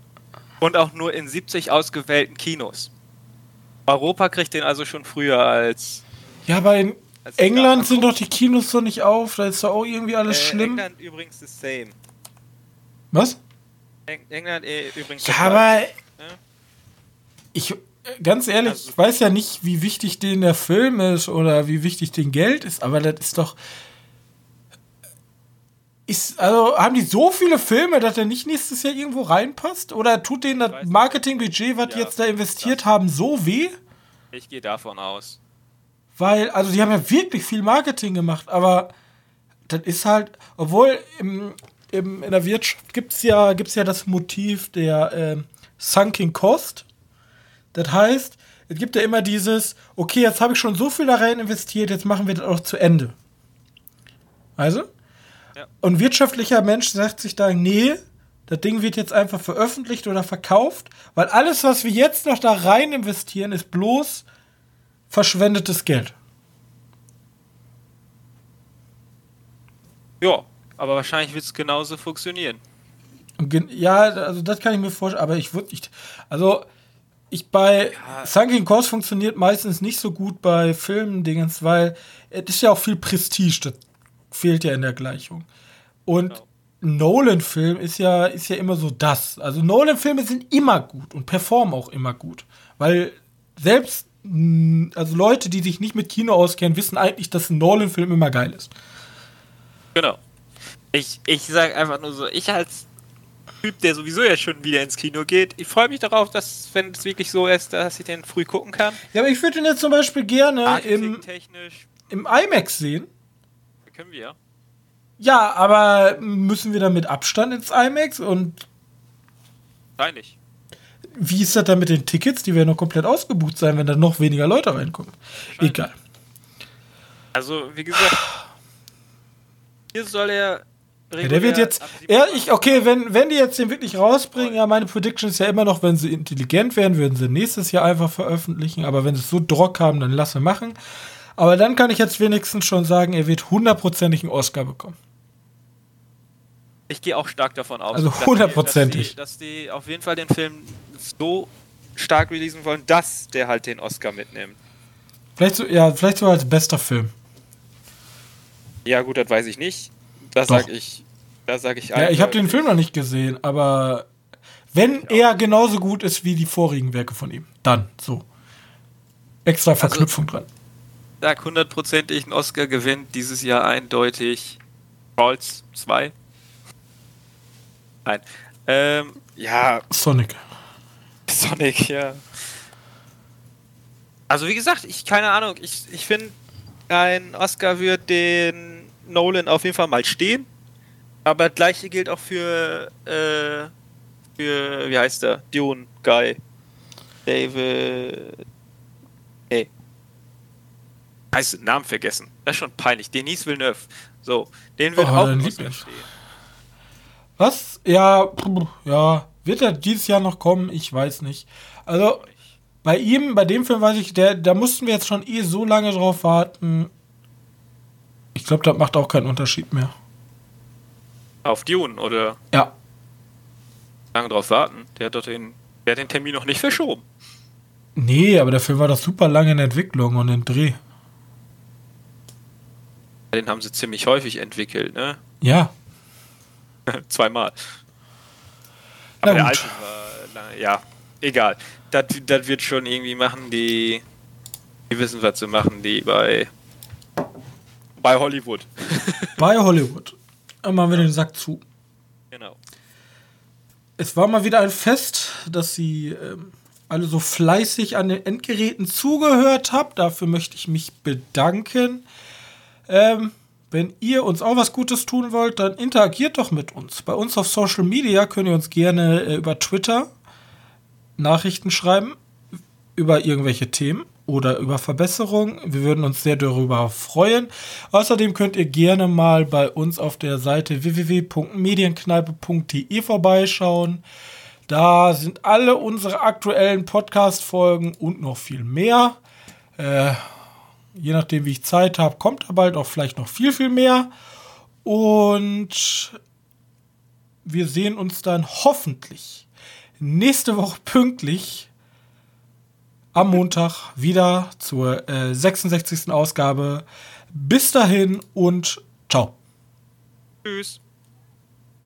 und auch nur in 70 ausgewählten Kinos. Europa kriegt den also schon früher als. Ja, aber in England sind doch die Kinos so nicht auf, da ist doch auch irgendwie alles äh, schlimm. England übrigens the same. Was? Eng England äh, übrigens. Ja, aber. Ja? Ich, ganz ehrlich, also, ich weiß ja nicht, wie wichtig denen der Film ist oder wie wichtig den Geld ist, aber das ist doch. Ist, also haben die so viele Filme, dass er nicht nächstes Jahr irgendwo reinpasst? Oder tut denen das Marketingbudget, was ja, die jetzt da investiert haben, so weh? Ich gehe davon aus. Weil, also die haben ja wirklich viel Marketing gemacht, aber das ist halt, obwohl im, im, in der Wirtschaft gibt es ja, gibt's ja das Motiv der äh, Sunking Cost. Das heißt, es gibt ja immer dieses, okay, jetzt habe ich schon so viel da rein investiert, jetzt machen wir das auch zu Ende. Also? Ja. Und wirtschaftlicher Mensch sagt sich da, nee, das Ding wird jetzt einfach veröffentlicht oder verkauft, weil alles, was wir jetzt noch da rein investieren, ist bloß verschwendetes Geld. Ja, aber wahrscheinlich wird es genauso funktionieren. Ja, also das kann ich mir vorstellen, aber ich würde nicht. Also, ich bei ja. Sunken Cost funktioniert meistens nicht so gut bei Filmen-Dingens, weil es ist ja auch viel Prestige, das fehlt ja in der Gleichung. Und genau. Nolan-Film ist ja, ist ja immer so das. Also Nolan-Filme sind immer gut und performen auch immer gut. Weil selbst also Leute, die sich nicht mit Kino auskennen, wissen eigentlich, dass ein Nolan-Film immer geil ist. Genau. Ich, ich sage einfach nur so, ich als Typ, der sowieso ja schon wieder ins Kino geht, ich freue mich darauf, dass, wenn es wirklich so ist, dass ich den früh gucken kann. Ja, aber ich würde den jetzt zum Beispiel gerne im, im IMAX sehen. Können wir ja. Ja, aber müssen wir dann mit Abstand ins IMAX und. Wahrscheinlich. Wie ist das dann mit den Tickets? Die werden noch komplett ausgebucht sein, wenn da noch weniger Leute reinkommen. Egal. Also, wie gesagt, hier soll er. Ja, der wird jetzt. Ja, ich, okay, wenn, wenn die jetzt den wirklich rausbringen, ja, meine Prediction ist ja immer noch, wenn sie intelligent werden, würden sie nächstes Jahr einfach veröffentlichen. Aber wenn sie es so Drock haben, dann lassen wir machen. Aber dann kann ich jetzt wenigstens schon sagen, er wird hundertprozentig einen Oscar bekommen. Ich gehe auch stark davon aus. Also hundertprozentig. Dass, dass, die auf jeden Fall den Film so stark releasen wollen, dass der halt den Oscar mitnimmt. Vielleicht so, ja, vielleicht sogar als bester Film. Ja, gut, das weiß ich nicht. Da sag ich. Da sag ich Ja, ich habe den Film noch nicht gesehen, aber wenn ja. er genauso gut ist wie die vorigen Werke von ihm, dann so. Extra also, Verknüpfung also, dran. Sag hundertprozentig einen Oscar gewinnt dieses Jahr eindeutig Trolls 2. Nein. Ähm, ja. Sonic. Sonic, ja. Also wie gesagt, ich keine Ahnung, ich, ich finde, ein Oscar wird den Nolan auf jeden Fall mal stehen. Aber das gleiche gilt auch für, äh, für, wie heißt der? Dune Guy. David. Hey. Heißt den Namen vergessen. Das ist schon peinlich. Denis Villeneuve. So, den wird oh, auch stehen. Was? Ja, ja. Wird er dieses Jahr noch kommen? Ich weiß nicht. Also, bei ihm, bei dem Film weiß ich, der, da mussten wir jetzt schon eh so lange drauf warten. Ich glaube, das macht auch keinen Unterschied mehr. Auf Dune, oder? Ja. Lange drauf warten. Der hat doch den, der hat den Termin noch nicht verschoben. Nee, aber der Film war doch super lange in Entwicklung und in Dreh. Den haben sie ziemlich häufig entwickelt, ne? Ja. Zweimal. Aber der alte war, ja, egal. Das, das wird schon irgendwie machen, die, die wissen, was zu machen, die bei, bei Hollywood. bei Hollywood. Dann machen wir den Sack zu. Genau. Es war mal wieder ein Fest, dass Sie ähm, alle so fleißig an den Endgeräten zugehört habt. Dafür möchte ich mich bedanken. Ähm, wenn ihr uns auch was Gutes tun wollt, dann interagiert doch mit uns. Bei uns auf Social Media könnt ihr uns gerne äh, über Twitter Nachrichten schreiben, über irgendwelche Themen oder über Verbesserungen. Wir würden uns sehr darüber freuen. Außerdem könnt ihr gerne mal bei uns auf der Seite www.medienkneipe.de vorbeischauen. Da sind alle unsere aktuellen Podcast-Folgen und noch viel mehr. Äh, je nachdem, wie ich Zeit habe, kommt da bald auch vielleicht noch viel, viel mehr. Und wir sehen uns dann hoffentlich nächste Woche pünktlich am Montag wieder zur äh, 66. Ausgabe. Bis dahin und ciao. Tschüss.